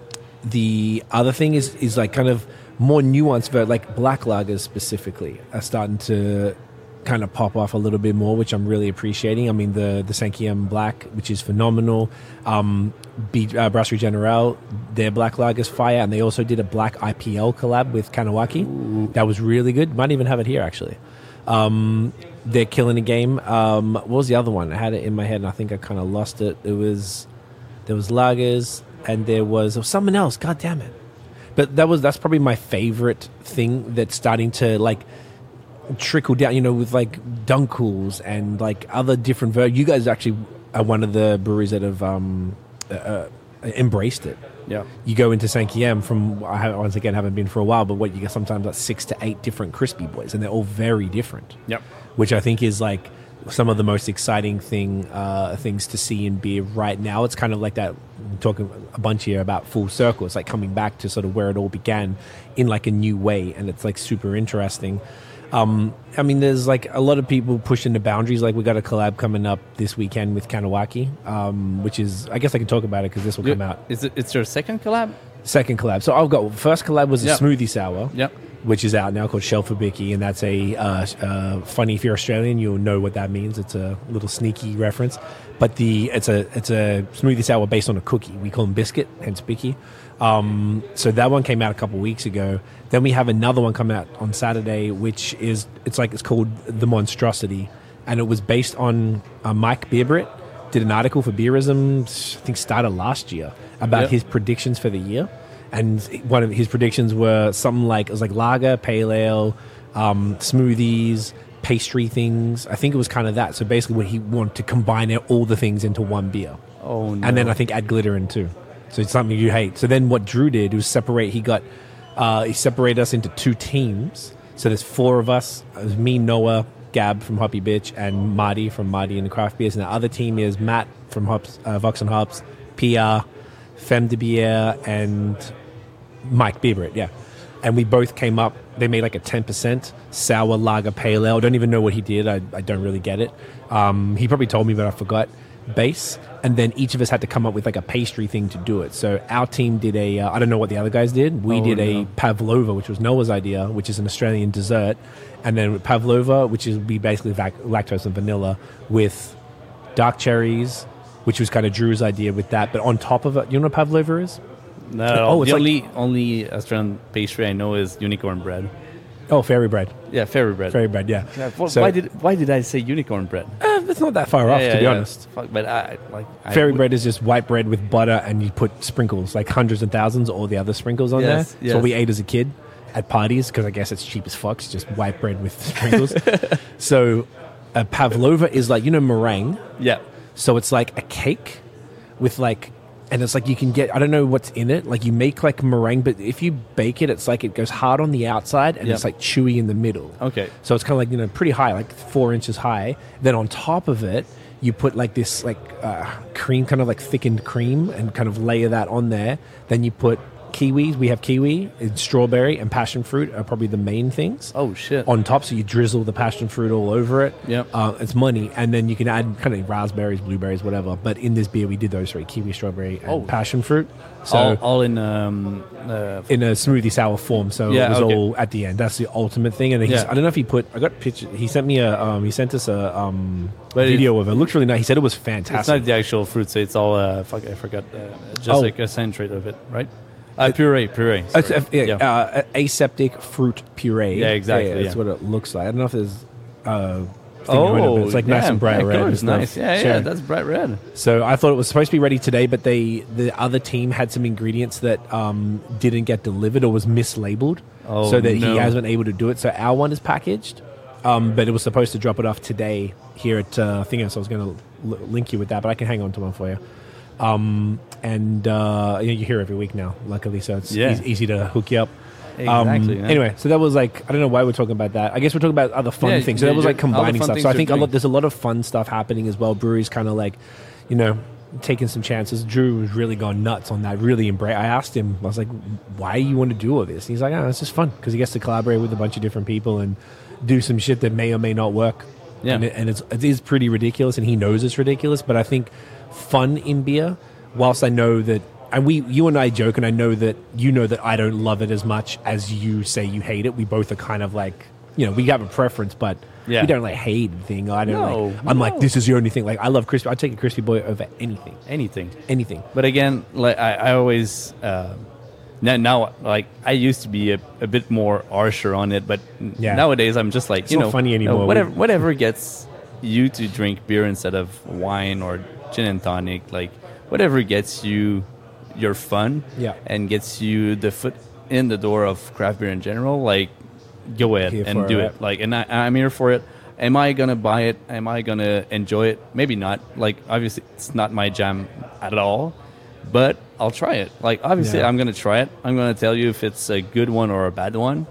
the other thing is is like kind of more nuanced, but like black lagers specifically are starting to kind of pop off a little bit more, which I'm really appreciating. I mean, the the Sankiem Black, which is phenomenal. Um, B, uh, Brasserie Generale, their black lager's fire, and they also did a black IPL collab with Kahnawake. That was really good. Might even have it here actually. Um, they're killing the game. Um, what was the other one? I had it in my head, and I think I kind of lost it. It was there was lagers, and there was, there was someone else. God damn it! But that was that's probably my favorite thing that's starting to like trickle down. You know, with like Dunkels and like other different. Ver- you guys actually are one of the breweries that have um, uh, uh, embraced it. Yeah. You go into Saint Kiem from I have, once again haven't been for a while, but what you get sometimes like six to eight different crispy boys, and they're all very different. Yep. Which I think is like some of the most exciting thing uh, things to see in beer right now. It's kind of like that I'm talking a bunch here about full circle. It's like coming back to sort of where it all began in like a new way, and it's like super interesting. Um, I mean, there's like a lot of people pushing the boundaries. Like we got a collab coming up this weekend with Kahnawake, um, which is I guess I can talk about it because this will come out Is it? It's your second collab. second collab. So I've got first collab was a Yep. smoothie sour, Yep. which is out now called Shelfabiki, and that's a uh, uh, funny. If you're Australian, you'll know what that means. It's a little sneaky reference, but the it's a it's a smoothie sour based on a cookie. We call them biscuit, hence Bicky. Um, so that one came out a couple weeks ago. Then we have another one coming out on Saturday, which is it's like it's called the Monstrosity, and it was based on uh, Mike Beerbrit did an article for Beerism, I think started last year about Yep. his predictions for the year, and one of his predictions were something like it was like lager, pale ale, um, smoothies, pastry things. I think it was kind of that. So basically, what he wanted to combine all the things into one beer, Oh no. and then I think add glitter in too. So it's something you hate. So then what Drew did was separate. He got uh, he separated us into two teams. So there's four of us. Me, Noah, Gab from Hoppy Bitch, and Marty from Marty and the Craft Beers. And the other team is Matt from Hops, uh, Vox and Hops, PR, Femme de Bière, and Mike Bieber, yeah. And we both came up, they made like a 10% sour lager pale ale. I Don't even know what he did. I, I don't really get it. Um, he probably told me, but I forgot. Base. And then each of us had to come up with like a pastry thing to do it. So our team did a, uh, I don't know what the other guys did. We Oh, did a pavlova, which was Noah's idea, which is an Australian dessert. And then pavlova, which is be basically vac- lactose and vanilla with dark cherries, which was kind of Drew's idea with that. But on top of it, you know what pavlova is? No, Oh, it's the like- only only Australian pastry I know is unicorn bread. Oh, fairy bread. Yeah, fairy bread. Fairy bread, yeah. Yeah, wh- So- why did why did I say unicorn bread? Uh, it's not that far off, to be honest. Fuck, but I like I Fairy would- bread is just white bread with butter, and you put sprinkles, like hundreds and thousands, all the other sprinkles on Yes, there. That's yes. what we ate as a kid at parties because I guess it's cheap as fuck. It's just white bread with sprinkles. so, a pavlova is like you know meringue. Yeah. So it's like a cake with like, and it's like you can get. I don't know what's in it. Like you make like meringue, but if you bake it, it's like it goes hard on the outside and Yep. it's like chewy in the middle. Okay. So it's kind of like you know pretty high, like four inches high. Then on top of it, you put like this like uh, cream, kind of like thickened cream, and kind of layer that on there. Then you put kiwis. We have kiwi, and strawberry, and passion fruit are probably the main things. Oh shit. On top, so you drizzle the passion fruit all over it. Yep. Uh, it's money, and then you can add kind of raspberries, blueberries, whatever. But in this beer, we did those three: kiwi, strawberry, and Oh. passion fruit. So all, all in um uh, in a smoothie sour form. So Yeah, it was okay. all at the end. That's the ultimate thing. And he's, Yeah. I don't know if he put. I got picture. He sent me a. Um, he sent us a um, video of it. it. Looks really nice. He said it was fantastic. it's not the actual fruit, so it's all uh fuck I forgot uh, just Oh. like a centrate of it, right? Uh, puree, puree. It's a- yeah, Uh, aseptic fruit puree. Yeah, exactly, that's yeah. what it looks like. I don't know if there's. Uh, on it, it's like nice and bright red. and nice. Yeah, yeah, Sure. that's bright red. So I thought it was supposed to be ready today, but they the other team had some ingredients that um, didn't get delivered or was mislabeled, Oh, so that no. he hasn't been able to do it. So our one is packaged, um, but it was supposed to drop it off today here at uh, Thingo. So I was going to l- link you with that, but I can hang on to one for you. Um, and uh, you here every week now, luckily, so it's Yeah. easy, easy to hook you up. Um, Exactly, yeah. Anyway, so that was like I don't know why we're talking about that. I guess we're talking about other fun Yeah, things. So that was like you're- all the combining stuff. So I think a lot, there's a lot of fun stuff happening as well. Breweries kind of like, you know, taking some chances. Drew has really gone nuts on that. Really embrace. I asked him. I was like, "Why you want to do all this?" And he's like, "Oh, it's just fun because he gets to collaborate with a bunch of different people and do some shit that may or may not work." Yeah. and, it, and it's it is pretty ridiculous, and he knows it's ridiculous. But I think fun in beer, whilst I know that. And we, you and I joke, and I know that you know that I don't love it as much as you say you hate it. We both are kind of like, you know, we have a preference, but Yeah. we don't like hate thing. I don't No, like. I'm like, this is the only thing. Like, I love crispy. I take a crispy boy over anything, Anything. anything. But again, like I, I always uh, now, now like I used to be a, a bit more harsher on it, but Yeah. nowadays I'm just like It's you not know funny uh, anymore. whatever whatever gets you to drink beer instead of wine or gin and tonic, like whatever gets you your fun Yeah. and gets you the foot in the door of craft beer in general, like go ahead Here and do it. it. Like, and I, I'm here for it. Am I gonna buy it? Am I gonna enjoy it? Maybe not. Like, obviously, it's not my jam at all. But I'll try it. Like, obviously, Yeah. I'm gonna try it. I'm gonna tell you if it's a good one or a bad one.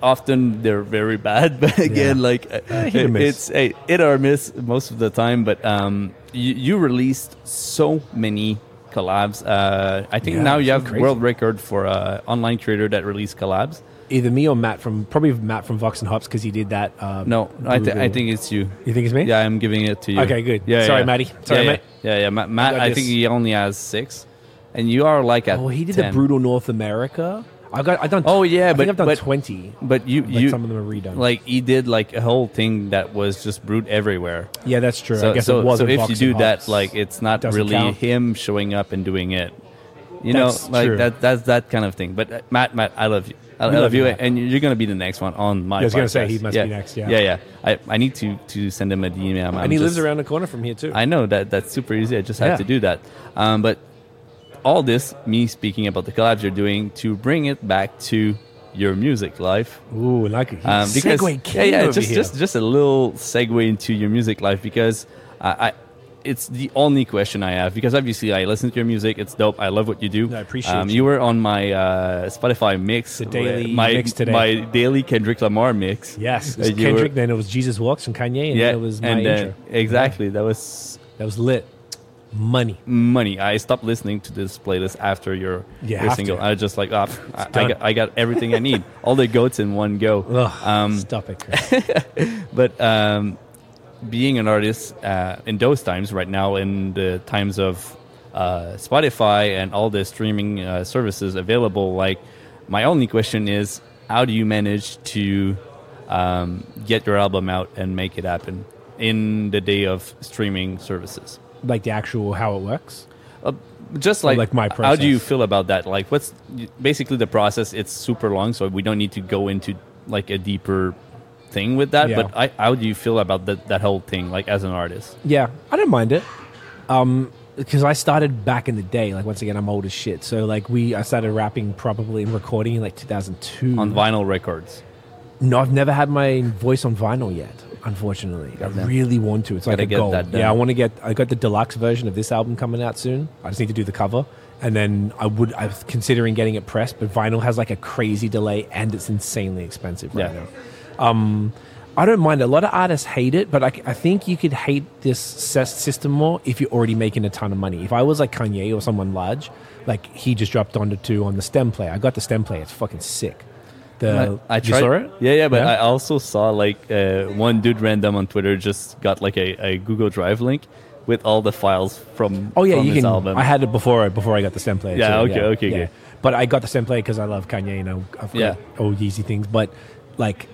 Often they're very bad, but again, Yeah. like Uh, miss. it's a hit or miss most of the time. But um, you, you released so many collabs. Uh, I think Yeah, now you have crazy. world record for uh, online creator that released collabs. Either me or Matt from probably Matt from Vox and Hops because he did that. Um, No, I, th- I think it's you. You think it's me? Yeah, I'm giving it to you. Okay, good. Yeah, Sorry, yeah. Matty. Sorry, yeah, mate. Yeah, yeah. Matt, Matt got I think he only has six, and you are like at. Oh, he did 10. the brutal North America. I got. I've done. Oh, yeah, I but- think I've done but- twenty. But you, Like you, some of them are redone. like he did like a whole thing that was just brewed everywhere. Yeah, that's true. So, I guess so, it was so if you do that, like it's not Doesn't really count. him showing up and doing it. You That's know, like true. that. That's that kind of thing. But uh, Matt, Matt, I love you. I, I love, love you, Matt. and you're gonna be the next one on my. I was gonna say, he must yeah. be next, yeah. yeah, yeah. I, I need to to send him a. I'm and he lives around the corner from here too. I know that that's super easy. I just have Yeah. to do that. Um, but all this, me speaking about the collabs you're doing, to bring it back to your music life. Ooh, like a Um, because segue yeah, king yeah, over just here. just just a little segue into your music life because uh, I. It's the only question I have because obviously I listen to your music. It's dope. I love what you do. I appreciate um, you. You were on my uh, Spotify mix, The daily my mix today. my daily Kendrick Lamar mix. yes, it Uh, was Kendrick. were- then it was Jesus Walks from Kanye, and yeah, then it was my and intro. exactly that was That was lit. Money. money. I stopped listening to this playlist after your, You your single. to. I was just like, oh, I, I, got, I got everything I need. All the goats in one go. Ugh, Um, stop it. Chris. but um, being an artist uh, in those times, right now, in the times of uh, Spotify and all the streaming uh, services available, like my only question is, how do you manage to um, get your album out and make it happen in the day of streaming services? Like the actual how it works. Uh, just like, like my how do you feel about that like what's basically the process it's super long so we don't need to go into like a deeper thing with that Yeah. but I, how do you feel about that, that whole thing like as an artist Yeah, I don't mind it. Um, because I started back in the day. Like once again, I'm old as shit. So like we, I started rapping probably and recording in like 2002. on vinyl records No, I've never had my voice on vinyl yet. Unfortunately, I really want to. It's like Gotta a get goal. that done. Yeah, I want to get. I got the deluxe version of this album coming out soon. I just need to do the cover, and then I would. I was considering getting it pressed, but vinyl has like a crazy delay, and it's insanely expensive right Yeah. now. Um, I don't mind. A lot of artists hate it, but I, I think you could hate this system more if you're already making a ton of money. If I was like Kanye or someone large, like he just dropped Donda two on the stem play. I got the stem play. It's fucking sick. The I you tried saw it? yeah yeah but Yeah? I also saw like uh, one dude random on Twitter just got like a, a Google Drive link with all the files from Oh yeah, from you his can. album I had it before before I got the stem play. Yeah, too, okay, okay, okay. But I got the stem play because I love Kanye. You know, I've got Yeah. all Yeezy things. But like,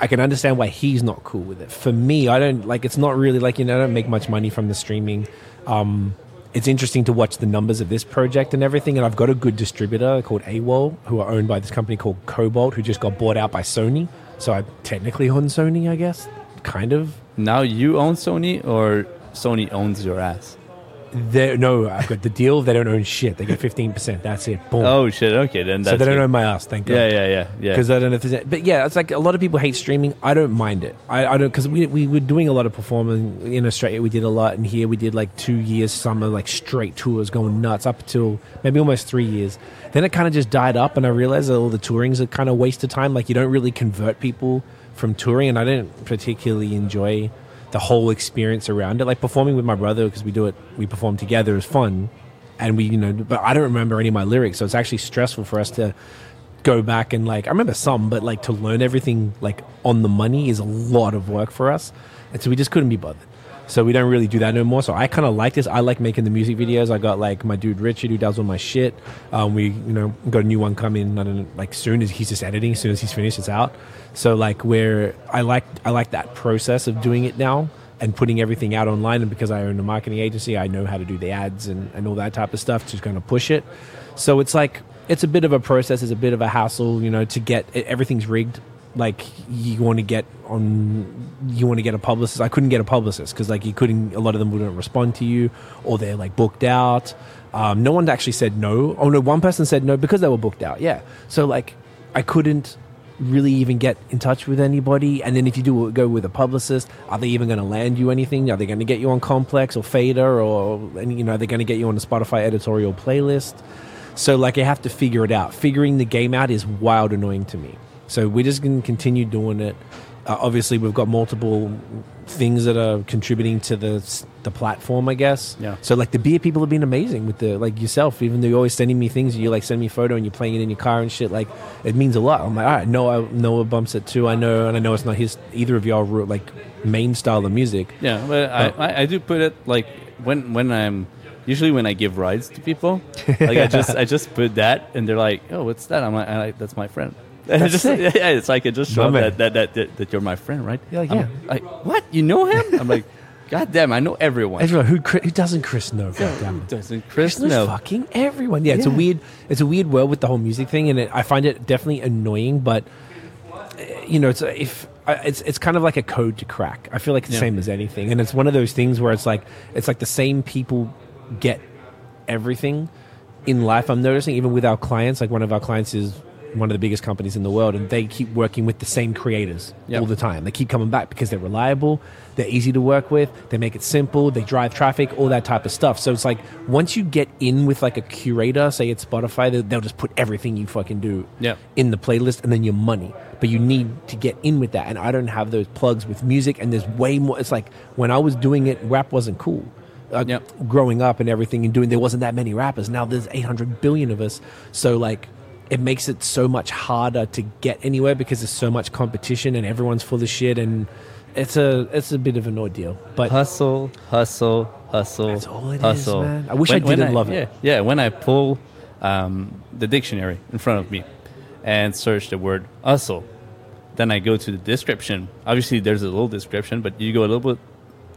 I can understand why he's not cool with it. For me, I don't like. It's not really like you know. I don't make much money from the streaming. Um, it's interesting to watch the numbers of this project and everything. And I've got a good distributor called AWAL, who are owned by this company called Kobalt, who just got bought out by Sony. So I'm technically own Sony, I guess. Kind of. now you own Sony or Sony owns your ass They no, I've got the deal. They don't own shit. They get fifteen percent. That's it. Boom. oh shit okay then that's so they don't own my ass. Thank God. yeah yeah yeah yeah Because I don't know if there's, but yeah, it's like a lot of people hate streaming. I don't mind it. I, I don't because we we were doing a lot of performing in Australia. We did a lot, and here we did like two years summer like straight tours, going nuts up until maybe almost three years. Then it kind of just died up, and I realized that all the touring's a kind of waste of time. Like you don't really convert people from touring, and I didn't particularly enjoy the whole experience around it. Like performing with my brother because we do it, we perform together is fun, and we you know. But I don't remember any of my lyrics, so it's actually stressful for us to go back and like I remember some, but like to learn everything like on the money is a lot of work for us, and so we just couldn't be bothered. So we don't really do that no more. So I kind of like this. I like making the music videos. I got like my dude Richard who does all my shit. Um, we you know got a new one coming. Like soon as he's just editing. As soon as he's finished, it's out. So like where I like I like that process of doing it now and putting everything out online. And because I own a marketing agency, I know how to do the ads and, and all that type of stuff to kind of push it. So it's like it's a bit of a process. It's a bit of a hassle, you know, to get everything's rigged like you want to get on you want to get a publicist i couldn't get a publicist because like you couldn't a lot of them wouldn't respond to you or they're like booked out. Um, no one actually said no. Oh no one person said no because they were booked out yeah. So like i couldn't really even get in touch with anybody. And then if you do go with a publicist are they even going to land you anything? Are they going to get you on complex or fader or you know are they going to get you on the spotify editorial playlist? So like i have to figure it out. Figuring the game out is wild annoying to me so we're just going to continue doing it uh, obviously, we've got multiple things that are contributing to the the platform, I guess. Yeah. So like the beer people have been amazing with the like yourself. Even though you're always sending me things, you like send me a photo and you're playing it in your car and shit. Like it means a lot. I'm like, all right, Noah Noah bumps it too. I know, and I know it's not his either of y'all like main style of music. Yeah, but I, I, I do put it like when when I'm usually when I give rides to people, like I just I just put that and they're like, oh, what's that? I'm like, I, that's my friend. That's just, sick. yeah, it's like it just No, show man. that, that, that, that that you're my friend, right? Yeah, I'm. Like, what? You know him? I'm like, God damn, I know everyone. Everyone who who doesn't Chris know? God damn it. doesn't Chris know? fucking everyone. Yeah, it's a Yeah. weird, it's a weird world with the whole music thing, and it, I find it definitely annoying. But uh, you know, it's if I- it's it's kind of like a code to crack. I feel like it's the Yeah. same as anything, and it's one of those things where it's like it's like the same people get everything in life. I'm noticing even with our clients, like one of our clients is one of the biggest companies in the world, and they keep working with the same creators Yep. all the time. They keep coming back because they're reliable, they're easy to work with, they make it simple, they drive traffic, all that type of stuff. So it's like once you get in with like a curator, say it's Spotify, they- they'll just put everything you fucking do Yep. in the playlist and then your money. But you need to get in with that, and I don't have those plugs with music. And there's way more. It's like when I was doing it, rap wasn't cool. Uh, Yep. Growing up and everything and doing, there wasn't that many rappers. Now there's 800 billion of us. So like, it makes it so much harder to get anywhere because there's so much competition and everyone's full of shit and it's a it's a bit of an ordeal. But hustle, hustle, hustle. That's all it is, hustle. man. I wish I didn't love it. Yeah, yeah. When I pull um, the dictionary in front of me and search the word hustle, then I go to the description. Obviously, there's a little description, but you go a little bit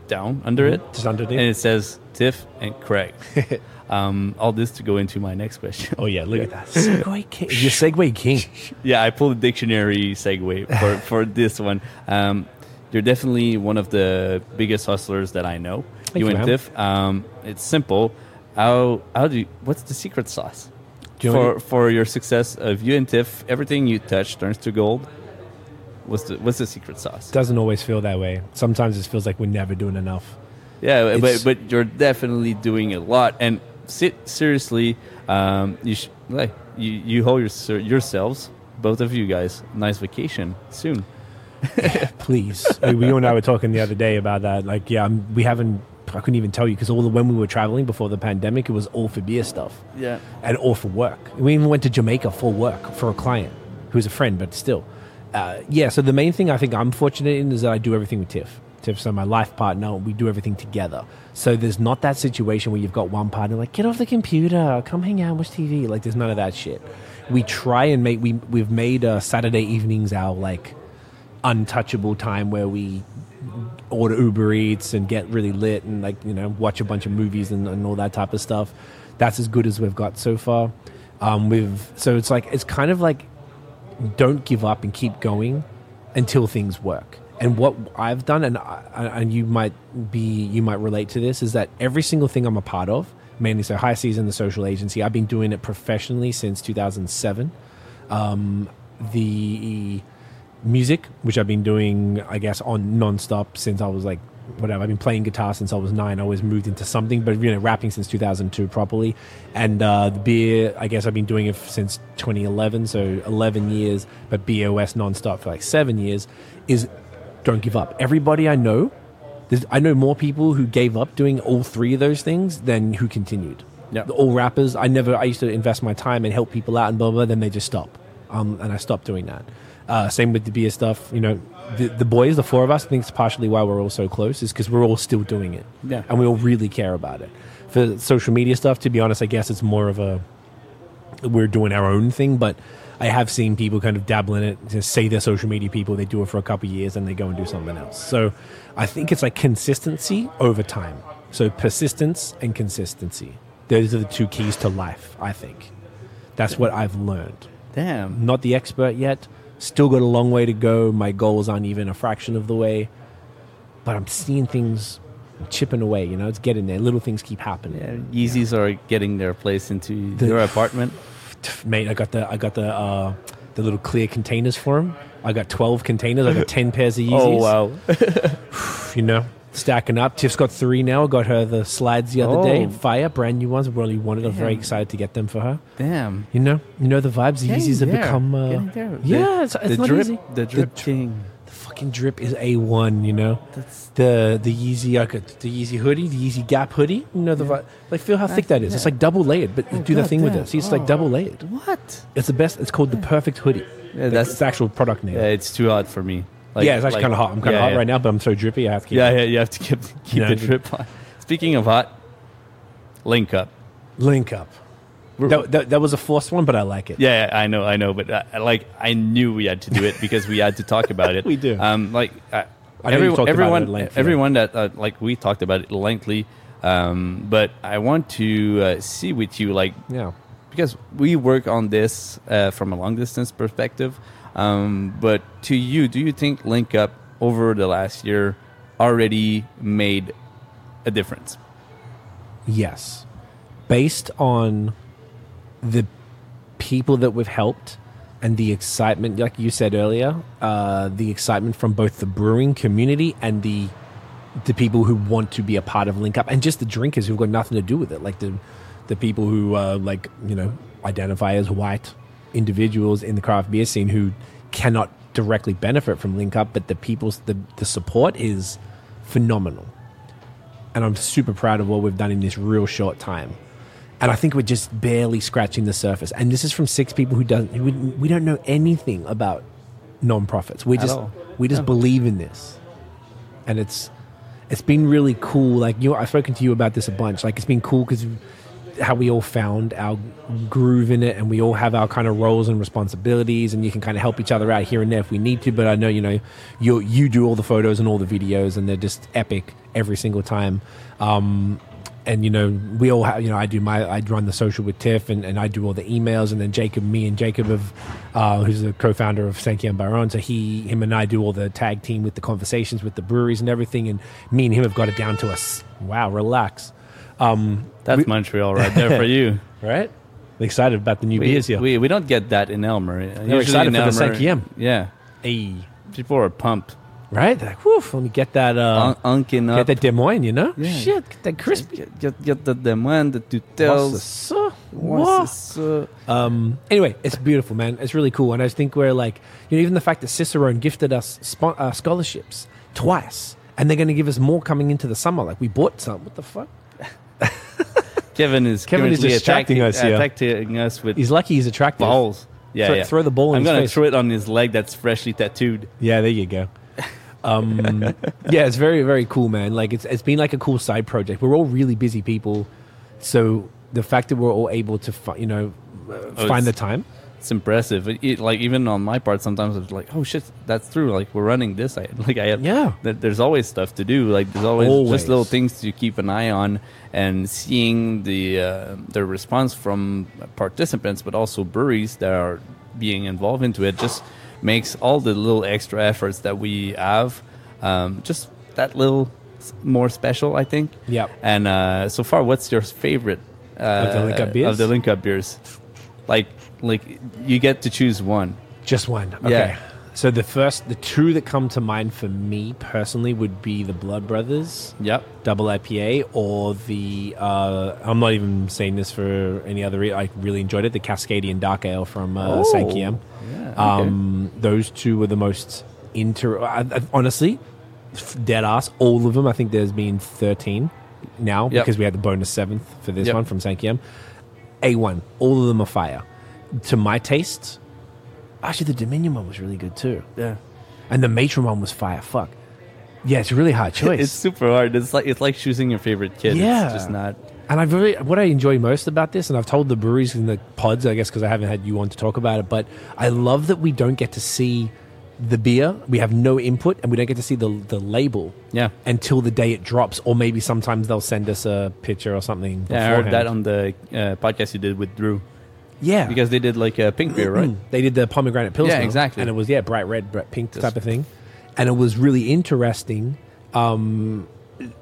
down under it, just underneath. and it says Tiff and Craig. um, all this to go into my next question. oh yeah, look at that Segue King. You're Segue King. yeah, I pulled a dictionary segue for, for this one. Um, you're definitely one of the biggest hustlers that I know. Thank you and. Tiff. Um, it's simple. How how do you, what's the secret sauce you for for your success of you and Tiff? Everything you touch turns to gold. What's the what's the secret sauce? doesn't always feel that way. Sometimes it feels like we're never doing enough. Yeah, It's- but but you're definitely doing a lot. And sit seriously, um, you sh- like you you hold your, yourselves, both of you guys, nice vacation soon. Please, Like, we you and I were talking the other day about that. Like, yeah, I'm, we haven't. I couldn't even tell you because all the when we were traveling before the pandemic, it was all for beer stuff Yeah. and all for work. We even went to Jamaica for work for a client who's a friend, but still, uh, yeah. So the main thing I think I'm fortunate in is that I do everything with Tiff. Tiff's my life partner. We do everything together. So there's not that situation where you've got one partner like, get off the computer, come hang out, watch TV. Like, there's none of that shit. We try and make we we've made uh, Saturday evenings our like untouchable time where we order Uber Eats and get really lit and like you know watch a bunch of movies and, and all that type of stuff. That's as good as we've got so far. Um, we've so it's like it's kind of like don't give up and keep going until things work. And what I've done, and I- and you might be you might relate to this, is that every single thing I'm a part of, mainly so High Season, the social agency, I've been doing it professionally since 2007. Um, the music, which I've been doing, I guess, on nonstop since I was like, whatever. I've been playing guitar since I was nine. I always moved into something, but you know, rapping since 2002 properly. And uh, the beer, I guess I've been doing it since 2011, so 11 years. But BAOS nonstop for like seven years. Is don't give up. Everybody I know, I know more people who gave up doing all three of those things than who continued. Yeah. All rappers, I never, I used to invest my time and help people out and blah, blah, blah then they just stop. Um, and I stopped doing that. Uh, same with the beer stuff. You know, the, the boys, the four of us, I think it's partially why we're all so close is because we're all still doing it. Yeah. And we all really care about it. For social media stuff, to be honest, I guess it's more of a, we're doing our own thing, but I have seen people kind of dabble in it, just say they're social media people, they do it for a couple of years and they go and do something else. So I think it's like consistency over time. So persistence and consistency. Those are the two keys to life, I think. That's what I've learned. Damn. Not the expert yet, Still got a long way to go. My goals aren't even a fraction of the way, but I'm seeing things chipping away. You know, it's getting there. Little things keep happening. Yeah, Yeezys are getting their place into The- your apartment. Mate, I got the I got the uh, the little clear containers for him. I got twelve containers. I got ten pairs of Yeezys. Oh wow! you know, stacking up. Tiff's got three now. I got her the slides the other Oh. day. Fire, brand new ones. Really wanted. I'm very excited to get them for her. Damn. You know, you know the vibes. The Yeezys have become. Uh, yeah, it's, it's the not drip, easy. the drip dr- king. Fucking drip is a one. You know, That's the the Yeezy. I the Yeezy hoodie, the Yeezy Gap hoodie. You know the vi- like. Feel how thick that is. It's like double layered, but Oh, do the thing with goddamn. it. See, it's like Oh. double layered. Oh, what? It's the best. It's called the perfect hoodie. Yeah, That's the actual product name. yeah. It's too hot for me. Like- yeah, it's actually like- kind of hot. I'm kind of yeah, hot yeah. right now, but I'm so drippy. I have to keep. Yeah, it. yeah. You have to keep keep Yeah, the the- drip on. Speaking of hot, link up. Link up. That, that, that was a forced one, but I like it. Yeah, yeah, I know, I know, but uh, like I knew we had to do it because we had to talk about it. We do. Um, like uh, I know you every- talked about it everyone, length, yeah. everyone that uh, like we talked about it lengthily. Um, but I want to uh, see with you, like Yeah. because we work on this uh, from a long distance perspective. Um, but to you, do you think Link Up over the last year already made a difference? Yes. Based on the people that we've helped and the excitement, like you said earlier, uh, the excitement from both the brewing community and the the people who want to be a part of Link Up, and just the drinkers who've got nothing to do with it, like the the people who uh, like you know identify as white individuals in the craft beer scene who cannot directly benefit from Link Up, but the people's the the support is phenomenal and I'm super proud of what we've done in this real short time. And I think we're just barely scratching the surface. And this is from six people who don't who we, don't know anything about non-profits. We At just all. we just believe in this, and it's it's been really cool. Like you, I've spoken to you about this a bunch. Like it's been cool because how we all found our groove in it, and we all have our kind of roles and responsibilities, and you can kind of help each other out here and there if we need to. But I know you know you you do all the photos and all the videos, and they're just epic every single time. Um, and you know we all have you know I do my I run the social with Tiff and, and I do all the emails and then Jacob me and Jacob have uh, who's the co-founder of sankey Sankiem Baron so he him and I do all the tag team with the conversations with the breweries and everything and me and him have got it down to us wow relax um, That's we- Montreal right there for you. right excited about the new we, beers here we we don't get that in Elmer. Usually excited in for the Elmer- 5e. Yeah, hey people are pumped. Right They're like whew, let me get that uh, Un- unking get up. that Des Moines you know Yeah. shit get that crispy Get, get, get the demand, the What's tutels. What's what? this, Um, anyway, it's beautiful, man. It's really cool, and I think we're like, you know, even the fact that Cicerone gifted us spo- uh, scholarships twice, and they're going to give us more coming into the summer. Like we bought some. What the fuck? Kevin is Kevin is distracting us here. attacking us with He's lucky he's attractive. balls. Yeah, Throw- yeah. throw the ball in I'm his gonna throw it on his leg that's freshly tattooed. Yeah, there you go. Um, yeah, it's very very cool, man. Like it's it's been like a cool side project. We're all really busy people, so the fact that we're all able to, fi- you know, uh, Oh, find the time. It's impressive. It, it- like even on my part, sometimes it's like, oh shit, that's true. Like we're running this. I like I have, Yeah. th- There's always stuff to do. Like there's always, Always. just little things to keep an eye on, and seeing the uh, the response from participants, but also breweries that are being involved into it, just makes all the little extra efforts that we have um, just that little more special. I think. Yep. And uh, so far, what's your favorite uh, Of the Link Up beers? Of the beers, like like you get to choose one. Just one. Okay. Yeah. So the first, the two that come to mind for me personally would be the Blood Brothers Yep. double IPA or the. Uh, I'm not even saying this for any other reason. I really enjoyed it. The Cascadian Dark Ale from uh, Oh, Sankiem. yeah, okay. Um, those two were the most inter. I, I, honestly, f- dead ass. All of them. I think there's been 13 now Yep. because we had the bonus seventh for this Yep. one from Sankiem. A1. All of them are fire. To my taste, actually, the Dominion one was really good too. Yeah. And the Matron one was fire. Fuck. Yeah, it's a really hard choice. It's super hard. It's like it's like choosing your favorite kid. Yeah. It's just not. and I've really, what I enjoy most about this, and I've told the breweries in the pods, I guess, because I haven't had you on to talk about it, but I love that we don't get to see the beer. We have no input, and we don't get to see the the label Yeah. until the day it drops, or maybe sometimes they'll send us a picture or something. Yeah, I heard beforehand. that on the uh, podcast you did with Drew. Yeah. because they did like a pink beer, right? They did the pomegranate Pils. Yeah, exactly. And it was yeah, bright red, bright pink type of thing. And it was really interesting um,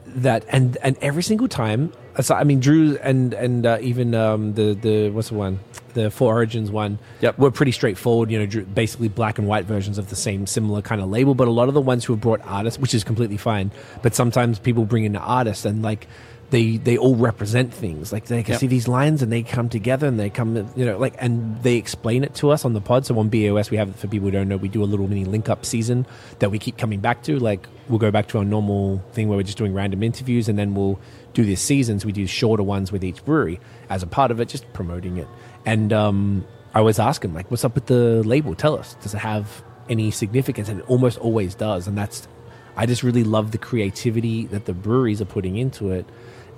that and and every single time. so, I mean, Drew and and uh, even um, the the what's the one, the Four Origins one, Yep. were pretty straightforward. You know, Drew, basically black and white versions of the same similar kind of label. But a lot of the ones who have brought artists, which is completely fine. But sometimes people bring in the artists and like. They, they all represent things. Like they can Yep. see these lines and they come together and they come you know like and they explain it to us on the pod. So on BAOS we have for people who don't know we do a little mini link up season that we keep coming back to. Like we'll go back to our normal thing where we're just doing random interviews and then we'll do these seasons. We do shorter ones with each brewery as a part of it just promoting it. And um, I always ask them like what's up with the label? Tell us. Does it have any significance? And it almost always does. And that's I just really love the creativity that the breweries are putting into it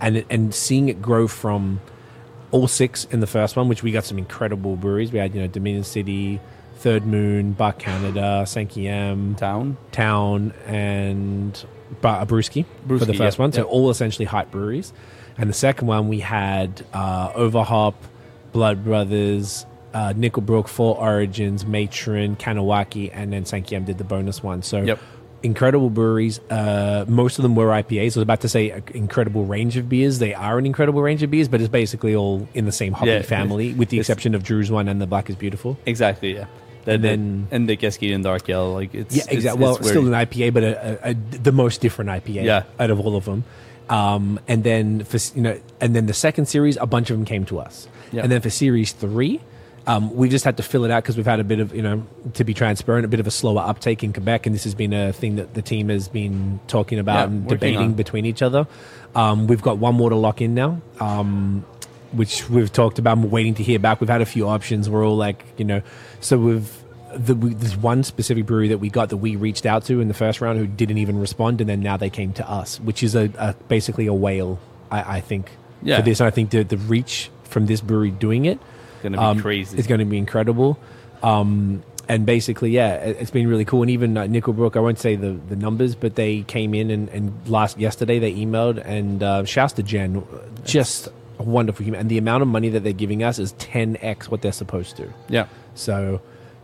and and seeing it grow from all six in the first one, which we got some incredible breweries. We had, you know, Dominion City, Third Moon, Bar Canada, Sankiem, Town. Town, and Bar- Brewski, for the first yeah, one. So yeah. all essentially hype breweries. And the second one, we had uh, Overhop, Blood Brothers, uh, Nickelbrook, Four Origins, Matron, Kahnawake, and then Sankiem did the bonus one. So Yep. Incredible breweries. Uh, most of them were IPAs. I was about to say an incredible range of beers. They are an incredible range of beers, but it's basically all in the same Yeah. family, with the exception of Drew's one and the Black is Beautiful. Exactly, yeah. The, And the- then- and the Cascadian Dark Ale, like it's Yeah, it's- exactly. Well, it's still an IPA, but a, a, a, the most different IPA Yeah. out of all of them. Um, and then for you know, and then the second series, a bunch of them came to us. And then for series three, um, we just had to fill it out because we've had a bit of you know, to be transparent, a bit of a slower uptake in Quebec, and this has been a thing that the team has been talking about Yeah, and debating on. between each other. Um, we've got one more to lock in now. Um, which we've talked about. We're waiting to hear back. We've had a few options. We're all like, you know, so we've the, we, there's one specific brewery that we got that we reached out to in the first round who didn't even respond, and then now they came to us, which is a, a basically a whale, I, I think, Yeah. for this. And I think the the reach from this brewery doing it Gonna be crazy. It's going to be incredible. Um, and basically, yeah, it, it's been really cool. And even uh, Nickelbrook, I won't say the, the numbers, but they came in and, and last yesterday they emailed and uh, shouts to Jen, just a wonderful human. And the amount of money that they're giving us is 10x what they're supposed to. yeah. So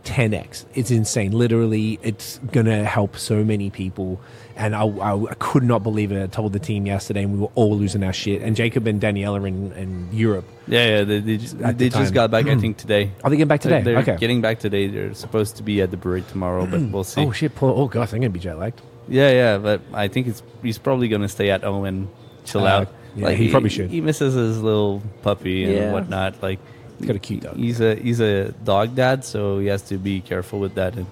10x. It's insane. Literally, it's going to help so many people. And I, I, I could not believe it. I told the team yesterday, and we were all losing our shit. And Jacob and Daniela are in, in Europe. Yeah, yeah. They, they just, At the just got back, I think, today. Are they getting back today? They're okay. getting back today. They're supposed to be at the brewery tomorrow, but we'll see. Oh shit! Poor, oh gosh, I'm gonna be jet lagged. Yeah, yeah, but I think it's he's probably gonna stay at home and chill Uh, out. yeah, he probably should. He misses his little puppy and Yeah. whatnot. Like He's got a cute dog. He's a he's a dog dad, so he has to be careful with that. And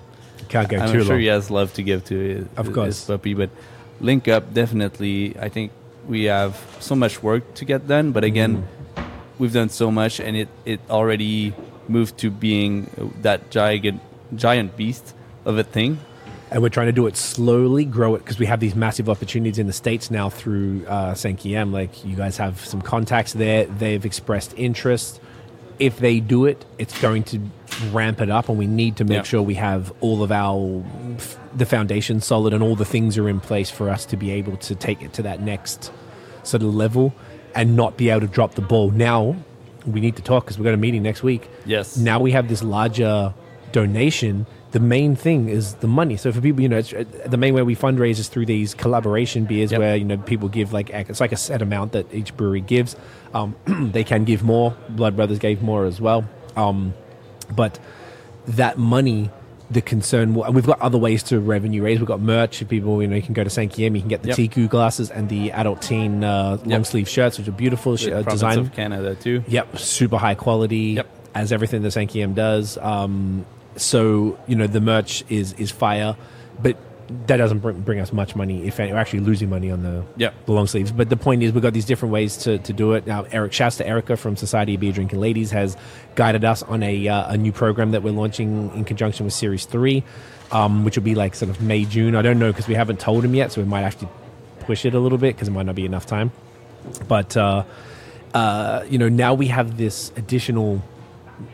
Can't go I'm too sure long. he has love to give to his, Of his course. puppy, but link up definitely. I think we have so much work to get done, but again, Mm. we've done so much, and it it already moved to being that giant giant beast of a thing. and we're trying to do it slowly, grow it because we have these massive opportunities in the states now through uh, Sankiem. Like you guys have some contacts there; they've expressed interest. If they do it, it's going to ramp it up, and we need to make Yeah. sure we have all of our the foundation solid and all the things are in place for us to be able to take it to that next sort of level and not be able to drop the ball. Now we need to talk because we've got a meeting next week. Yes. Now we have this larger donation. The main thing is the money. So for people, you know, it's, uh, the main way we fundraise is through these collaboration beers, Yep. where you know people give like it's like a set amount that each brewery gives. Um, they can give more. Blood Brothers gave more as well. Um, but that money, the concern, and we've got other ways to revenue raise. We've got merch. If people, you know, you can go to Sankiem, you can get the Yep. Teku glasses and the adult teen uh, long sleeve shirts, which are beautiful The uh, design. of Canada too. Yep, super high quality. Yep. As everything that Sankiem does. Um, so you know the merch is is fire, but that doesn't bring, bring us much money. If any, we're actually losing money on the Yep. the long sleeves. But the point is, we've got these different ways to, to do it. Now, Eric, shouts to Erica from Society of Beer Drinking Ladies, has guided us on a, uh, a new program that we're launching in conjunction with Series 3, um, which will be like sort of May, June. I don't know because we haven't told him yet, so we might actually push it a little bit because it might not be enough time. But, uh, uh, you know, now we have this additional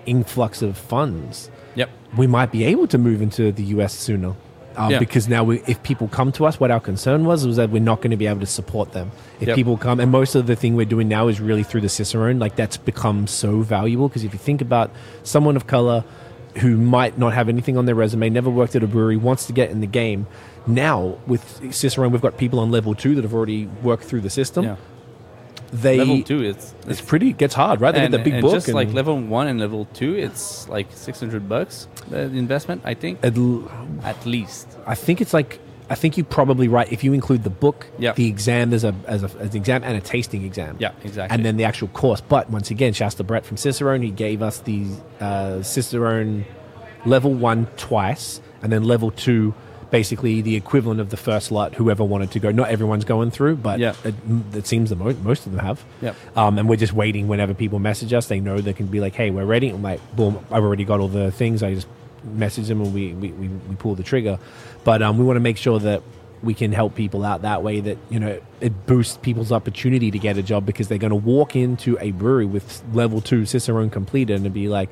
influx of funds. Yep. We might be able to move into the US sooner Um, Yeah. Because now, we, if people come to us, what our concern was was that we're not going to be able to support them. If Yep. people come, and most of the thing we're doing now is really through the Cicerone. Like that's become so valuable because if you think about someone of color who might not have anything on their resume, never worked at a brewery, wants to get in the game. Now with Cicerone, we've got people on level two that have already worked through the system. Yeah. They level two, it's it's pretty it gets hard, right? They and, get the big and book just and like level one and level two, it's like six hundred bucks the investment. I think at l- at least. I think it's like I think you're probably right if you include the book, Yeah. the exam. There's a as, a as an exam and a tasting exam. Yeah, exactly. And then the actual course. But once again, Shasta Brett from Cicerone, he gave us the uh, Cicerone level one twice, and then level two, basically the equivalent of the first lot. Whoever wanted to go, not everyone's going through, but Yeah. it, it seems the mo- most of them have. Yep. Um, and we're just waiting whenever people message us. They know they can be like, "Hey, we're ready." I'm like, "Boom! I've already got all the things." I just message them and we we, we, we pull the trigger. But um, we want to make sure that we can help people out that way. That you know it boosts people's opportunity to get a job because they're going to walk into a brewery with level two Cicerone completed and be like.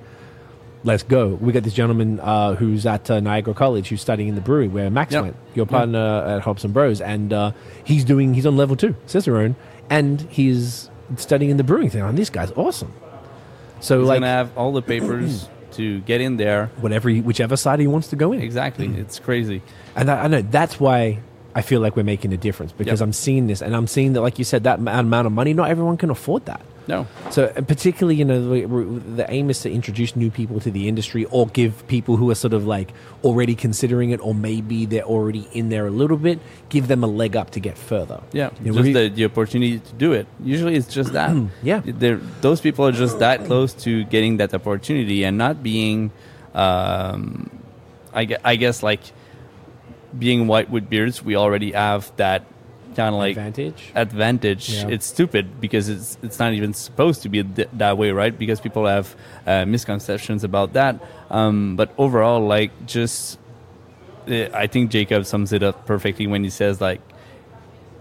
Let's go. We got this gentleman uh, who's at uh, Niagara College who's studying in the brewery where Max Yep. went, your partner at Hobson Bros, and uh, he's doing he's on level two Cicerone, and he's studying in the brewing thing. And this guy's awesome. So He's like gonna have all the papers to get in there. whatever, he, whichever side he wants to go in, Exactly, it's crazy. and I, I know that's why I feel like we're making a difference because Yep. I'm seeing this, and I'm seeing that, like you said, that am- amount of money, not everyone can afford that. No, So, and particularly, you know, the, the aim is to introduce new people to the industry or give people who are sort of like already considering it, or maybe they're already in there a little bit, give them a leg up to get further. yeah, You know, just we- the, the opportunity to do it. Usually, it's just that. Yeah. They're, those people are just that close to getting that opportunity and not being, um, I, I guess, like being white with beards. We already have that kind of like advantage. advantage. Yeah. It's stupid because it's it's not even supposed to be th- that way, right? Because people have uh, misconceptions about that. Um, but overall, like just, uh, I think Jacob sums it up perfectly when he says like,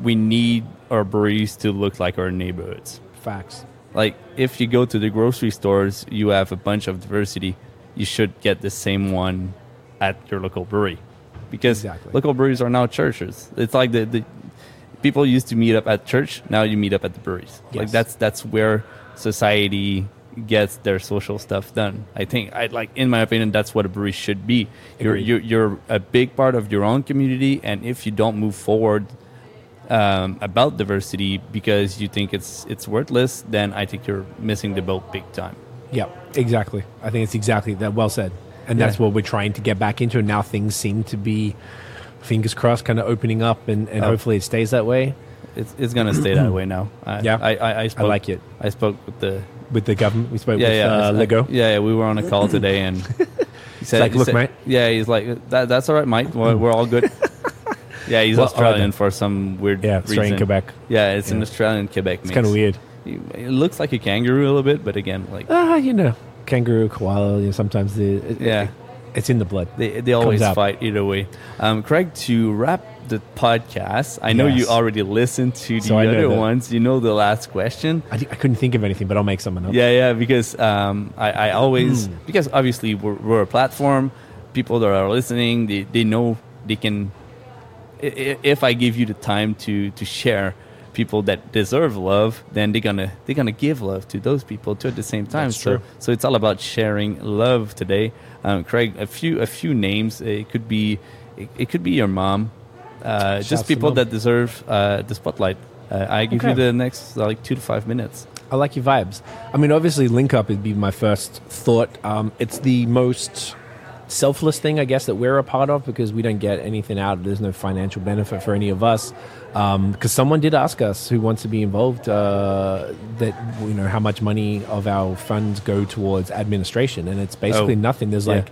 we need our breweries to look like our neighborhoods. Facts. Like if you go to the grocery stores, you have a bunch of diversity. You should get the same one at your local brewery, because Exactly. local breweries are now churches. It's like the, the people used to meet up at church. Now you meet up at the breweries. Like that's that's where society gets their social stuff done. I think I like in my opinion that's what a brewery should be. You're you're, you're a big part of your own community, and if you don't move forward um, about diversity because you think it's it's worthless, then I think you're missing the boat big time. Yeah, exactly. I think it's exactly that. Well said. And Yeah. that's what we're trying to get back into. And now things seem to be, fingers crossed, kind of opening up, and, and Oh. hopefully it stays that way It's, it's gonna stay that way now. I, Yeah. I, I, I, spoke, like it. I spoke with the with the government. We spoke yeah with yeah uh, I- Legault. yeah yeah we were on a call today and he said like, "Look, said- mate." yeah he's like that, that's all right Mike we're, we're all good yeah he's Well, Australian for some weird Yeah, Australian reason. Quebec. yeah it's an Australian Quebec It's kind of weird. It looks like a kangaroo a little bit but again like Ah, you know, kangaroo, koala. You know, sometimes the Yeah. It's in the blood. They, they always out. fight either way. Um, Craig, to wrap the podcast, I know you already listened to the So other ones. You know the last question. I, I couldn't think of anything, but I'll make something up. Yeah, yeah, because um, I, I always, Hmm. because obviously we're, we're a platform, people that are listening, they, they know they can, if I give you the time to, to share people that deserve love, then they're gonna they're gonna give love to those people too at the same time. That's so true. so it's all about sharing love today. Um, Craig, a few a few names. It could be it, it could be your mom. Uh, just people that deserve uh, the spotlight. Uh, I give you the next like two to five minutes. I like your vibes. I mean, obviously, link up would be my first thought. Um, it's the most selfless thing, I guess, that we're a part of because we don't get anything out. There's no financial benefit for any of us. Because someone did ask us who wants to be involved uh, that you know how much money of our funds go towards administration, and it's basically Oh, nothing. There's yeah. like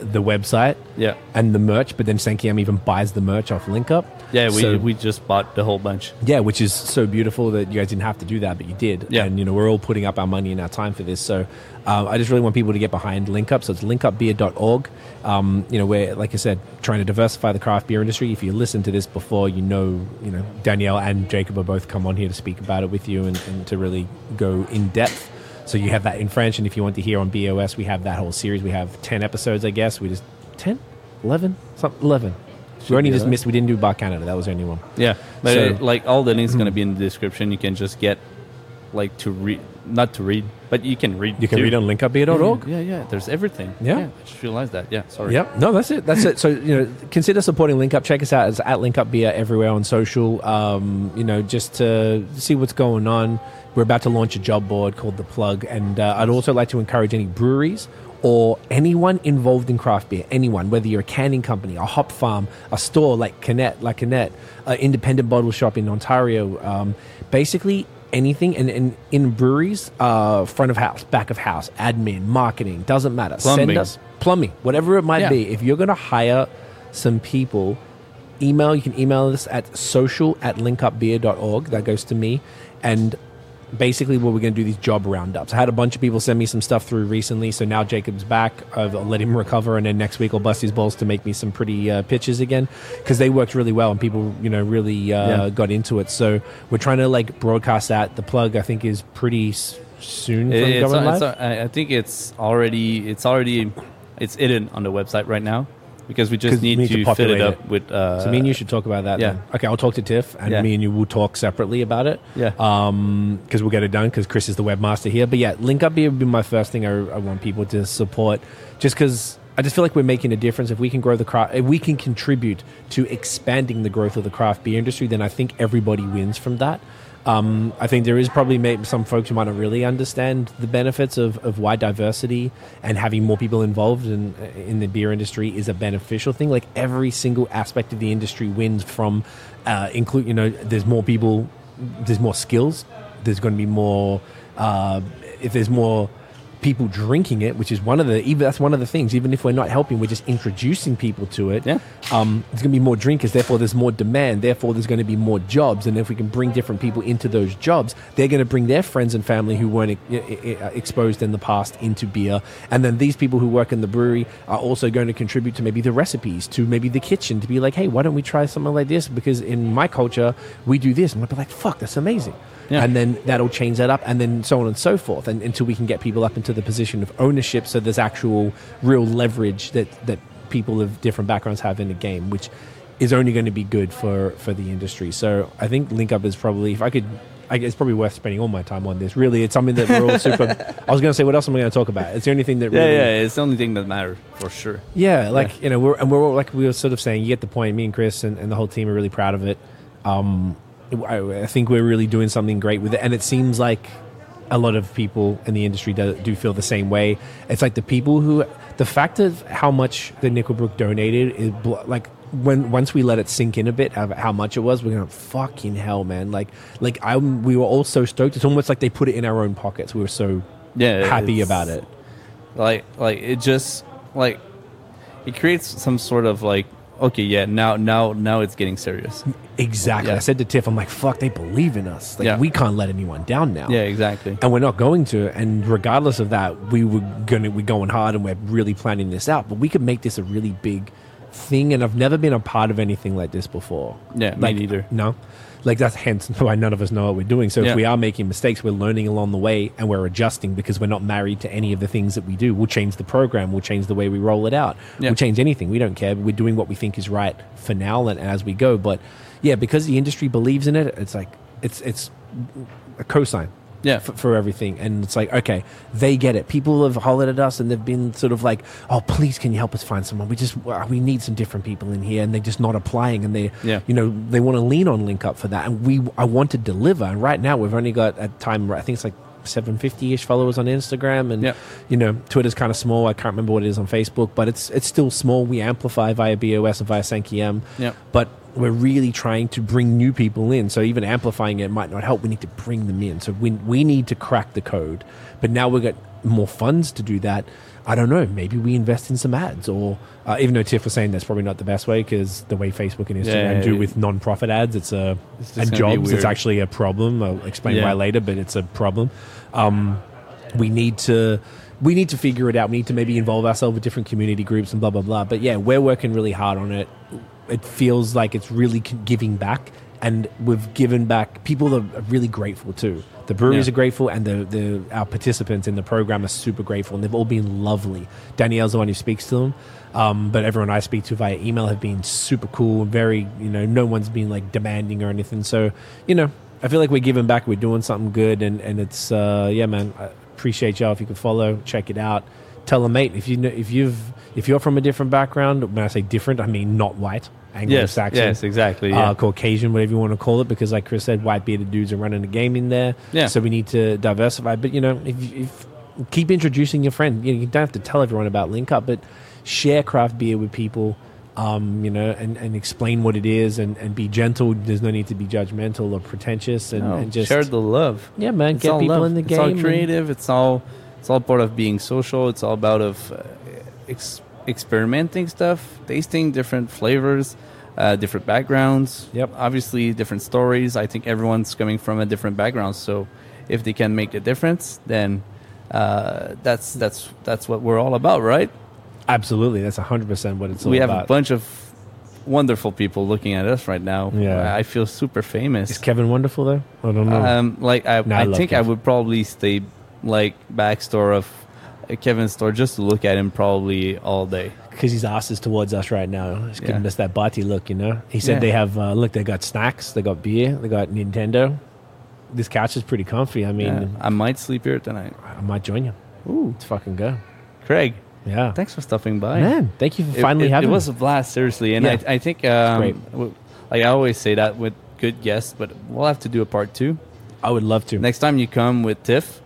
the website, Yeah. and the merch, but then Sankiem even buys the merch off LinkUp. Yeah, we, So- we just bought the whole bunch. yeah, which is so beautiful that you guys didn't have to do that, but you did. Yeah. And, you know, we're all putting up our money and our time for this. So um, I just really want people to get behind LinkUp. So it's linkupbeer.org. Um, you know, we're, like I said, trying to diversify the craft beer industry. If you listened to this before, you know, you know, Danielle and Jacob are both come on here to speak about it with you and, and to really go in depth. So you have that in French. And if you want to hear on BAOS, we have that whole series. We have 10 episodes, I guess. We just, 10? 11? Something, 11. We only just missed. We didn't do Bar Canada. That was the only one. Yeah, but So- uh, like all the links going to be in the description. You can just get like to read, not to read, but you can read. You can too. read on linkupbeer.org. Yeah, yeah. There's everything. Yeah. I just realized that. Yeah, sorry. Yep. No, that's it. That's it. So you know, consider supporting Link Up. Check us out. It's at Link Up Beer everywhere on social. Um, you know, just to see what's going on. We're about to launch a job board called the Plug, and uh, I'd also like to encourage any breweries or anyone involved in craft beer. Anyone, whether you're a canning company, a hop farm, a store like Canet, like Canet, an independent bottle shop in Ontario. Um, basically. Anything and, and in breweries, uh, front of house, back of house, admin, marketing, doesn't matter. Send Plumbing. us plumbing, whatever it might Yeah. be. If you're going to hire some people, email, you can email us at social at linkupbeer.org. That goes to me. And basically, what we're going to do these job roundups. I had a bunch of people send me some stuff through recently. So now Jacob's back. I'll let him recover. And then next week, I'll bust his balls to make me some pretty uh, pitches again because they worked really well and people, you know, really uh, Yeah. got into it. So we're trying to like broadcast that. The plug, I think, is pretty s- soon from It- it's, it's, I I think it's already it's already it's hidden on the website right now because we just we need, need to to, fill it up it. with. Uh, So me and you should talk about that. yeah. Then. Okay, I'll talk to Tiff, and Yeah. me and you will talk separately about it. Yeah. Um, because we'll get it done. Because Chris is the webmaster here. But yeah, link up here would be my first thing. I, I want people to support, just because I just feel like we're making a difference. If we can grow the craft, if we can contribute to expanding the growth of the craft beer industry, then I think everybody wins from that. Um, I think there is probably some folks who might not really understand the benefits of, of why diversity and having more people involved in in the beer industry is a beneficial thing. Like every single aspect of the industry wins from, uh, include you know, there's more people, there's more skills, there's going to be more. Uh, if there's more people drinking it, which is one of the even that's one of the things. Even if we're not helping, we're just introducing people to it. Yeah. Um, there's going to be more drinkers. Therefore, there's more demand. Therefore, there's going to be more jobs. And if we can bring different people into those jobs, they're going to bring their friends and family who weren't e- e- e- exposed in the past into beer. And then these people who work in the brewery are also going to contribute to maybe the recipes, to maybe the kitchen, to be like, hey, why don't we try something like this? Because in my culture, we do this. And we'll be like, fuck, that's amazing. Yeah. And then that'll change that up, and then so on and so forth, and until we can get people up into the position of ownership. So there's actual real leverage that that people of different backgrounds have in the game, which is only going to be good for for the industry. So I think Link Up is probably, if I could. I it's probably worth spending all my time on this. Really, it's something that we're all super. I was going to say, what else am I going to talk about? It's the only thing that Yeah, really, yeah. It's the only thing that matters for sure. yeah, like you know, we're and we're all, like we were sort of saying. You get the point. Me and Chris and, and the whole team are really proud of it. Um, I, I think we're really doing something great with it, and it seems like a lot of people in the industry do, do feel the same way. It's like the people who, the fact of how much the Nickelbrook donated is like when once we let it sink in a bit of how much it was, we're going fucking hell, man. Like like I we were all so stoked. It's almost like they put it in our own pockets. We were so Yeah, happy about it. Like, like it just like it creates some sort of like okay, yeah, now, now, now it's getting serious. Exactly. Yeah. I said to Tiff, I'm like, fuck, they believe in us. Like, Yeah. we can't let anyone down now. Yeah, exactly. And we're not going to. And regardless of that, we were gonna we're going hard and we're really planning this out. But we could make this a really big thing. And I've never been a part of anything like this before. Yeah, me neither. No. Like that's hence why none of us know what we're doing. So Yeah. if we are making mistakes, we're learning along the way and we're adjusting because we're not married to any of the things that we do. We'll change the program, we'll change the way we roll it out. Yeah. We'll change anything. We don't care. We're doing what we think is right for now and as we go. But yeah, because the industry believes in it, it's like it's it's a cosign Yeah. for, for everything. And it's like, okay, they get it. People have hollered at us and they've been sort of like, oh, please, can you help us find someone? We just, uh, we need some different people in here. And they're just not applying. And they, Yeah. you know, they want to lean on Link Up for that. And we, I want to deliver. And right now we've only got at time, I think it's like 750 ish followers on Instagram. And, Yeah. you know, Twitter's kind of small. I can't remember what it is on Facebook, but it's, it's still small. We amplify via BAOS and via Sankiem. Yeah. But we're really trying to bring new people in. So even amplifying it might not help. We need to bring them in. So we, we need to crack the code. But now we've got more funds to do that. I don't know. Maybe we invest in some ads, or uh, even though Tiff was saying that's probably not the best way because the way Facebook and Instagram Yeah, do yeah. with non-profit ads, it's a It's and jobs. It's actually a problem. I'll explain Yeah. why later, but it's a problem. Um, we need to we need to figure it out. We need to maybe involve ourselves with different community groups and blah blah blah. But yeah, we're working really hard on it. It feels like it's really giving back and we've given back. People are really grateful too. The breweries Yeah. are grateful, and the, the our participants in the program are super grateful, and they've all been lovely. Danielle's the one who speaks to them, um, but everyone I speak to via email have been super cool. Very, you know, no one's been like demanding or anything. So, you know, I feel like we're giving back. We're doing something good, and and it's uh, yeah, man. I appreciate y'all if you could follow, check it out, tell a mate if you know if you've if you're from a different background. When I say different, I mean not white, Anglo-Saxon yes, exactly. Yeah. uh, Caucasian, whatever you want to call it, because like Chris said, white bearded dudes are running the game in there. Yeah. So we need to diversify. But you know, if, if keep introducing your friend, you, know, you don't have to tell everyone about Link Up, but share craft beer with people. Um, you know, and, and explain what it is, and, and be gentle. There's no need to be judgmental or pretentious, and, No, and just share the love. yeah, man, It's get people love. in the it's game. all and- creative. It's all it's all part of being social. It's all about of uh, ex- experimenting stuff, tasting different flavors, uh, different backgrounds. Yep. Obviously, different stories. I think everyone's coming from a different background. So, if they can make a difference, then uh, that's that's that's what we're all about, right? Absolutely, that's hundred percent what it's all about. we have about. a bunch of wonderful people looking at us right now. Yeah. I feel super famous. Is Kevin wonderful though? I don't know. Um, like I, No, I I, think I would probably stay like backstore of Kevin's store just to look at him probably all day. because he's ass is towards us right now. He's giving Yeah. us that bati look, you know. He said Yeah. they have uh, look, they got snacks, they got beer, they got Nintendo. This couch is pretty comfy. I mean, Yeah, I might sleep here tonight. I might join you. Ooh, Let's fucking go. Craig, Yeah, thanks for stopping by. man. Thank you for finally it, having. it was me. a blast, seriously, and. I, I think um, like I always say that with good guests, but we'll have to do a part two I would love to. next time you come with Tiff,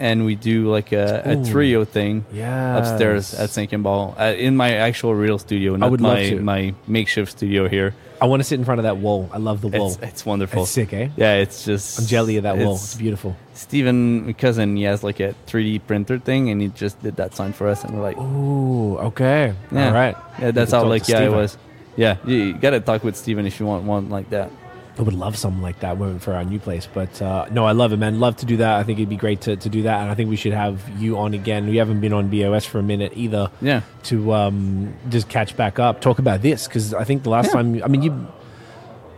and we do like a, a trio thing. yeah, upstairs at Sinking Ball uh, in my actual real studio, not would love my to. my makeshift studio here. I want to sit in front of that wall. I love the wall. It's it's wonderful. It's sick, eh? Yeah, it's just I'm jelly of that wall. it's- beautiful. Steven, my cousin, he has like a 3D printer thing, and he just did that sign for us, and we're like, Ooh, okay. yeah, All right. yeah, that's how like to yeah it was. Yeah, you, you gotta talk with Steven if you want one like that. I would love something like that for our new place. But uh, no, I love it, man. Love to do that. I think it'd be great to, to do that. And I think we should have you on again. We haven't been on BAOS for a minute either Yeah, to um, just catch back up, talk about this. Because I think the last Yeah. time, I mean, you,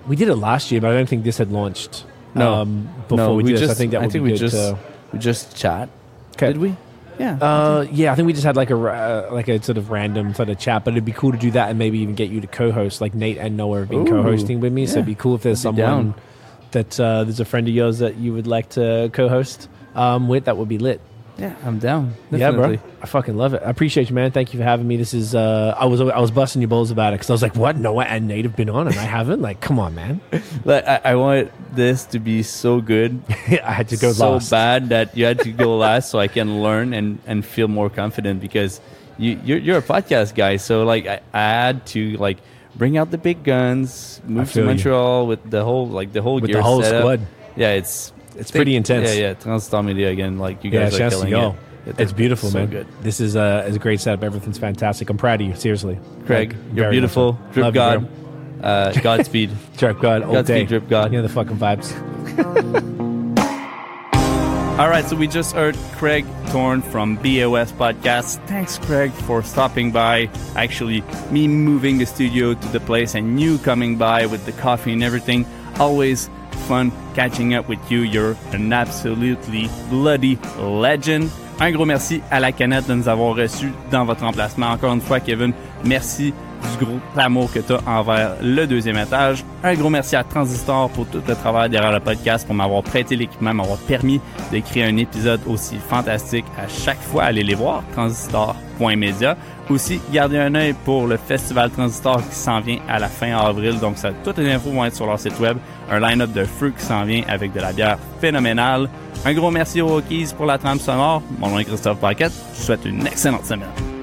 we did it last year, but I don't think this had launched No. um, before no, we did just this. I think that would think be we good just to. we just chat. Did we? Yeah. Uh, yeah, I think we just had like a uh, like a sort of random sort of chat, but it'd be cool to do that and maybe even get you to co-host. Like Nate and Noah have been Ooh, co-hosting with me, so it'd be cool if there's I'd someone down. that uh, there's a friend of yours that you would like to co-host um, with. That would be lit. Yeah, I'm down. Yeah, bro. I fucking love it. I appreciate you, man. Thank you for having me. This is uh, I was I was busting your balls about it because I was like, what? Noah and Nate have been on and I haven't. Like, come on, man. Like, I, I want this to be so good I had to go so last. bad that you had to go last so I can learn and, and feel more confident because you you're, you're a podcast guy so like I, I had to like bring out the big guns move to feel you. Montreal with the whole like the whole With gear the whole setup. squad. yeah it's It's pretty intense. yeah yeah Transistor Media again like you Yeah, guys are chance to killing go. it It- It's beautiful, so man. good This is uh, is a great setup. Everything's fantastic. I'm proud of you. Seriously, Craig Like, you're beautiful much drip Love god bro. uh, Godspeed Drip God all Godspeed, day. Drip God. You know the fucking vibes. All right, so we just heard Craig Thorne from BAOS Podcast. Thanks, Craig, for stopping by. Actually, me moving the studio to the place and you coming by with the coffee and everything. Always fun catching up with you. You're an absolutely bloody legend. Un gros merci à la canette de nous avoir reçus dans votre emplacement. Encore une fois, Kevin, merci du gros amour que tu as envers le deuxième étage. Un gros merci à Transistor pour tout le travail derrière le podcast, pour m'avoir prêté l'équipement, m'avoir permis de créer un épisode aussi fantastique à chaque fois. Allez les voir, transistor.media. Aussi, gardez un œil pour le festival Transistor qui s'en vient à la fin avril. Donc, toutes les infos vont être sur leur site web. Un line-up de feu qui s'en vient avec de la bière phénoménale. Un gros merci aux Rockies pour la trame sonore. Mon nom est Christophe Paquette. Je vous souhaite une excellente semaine.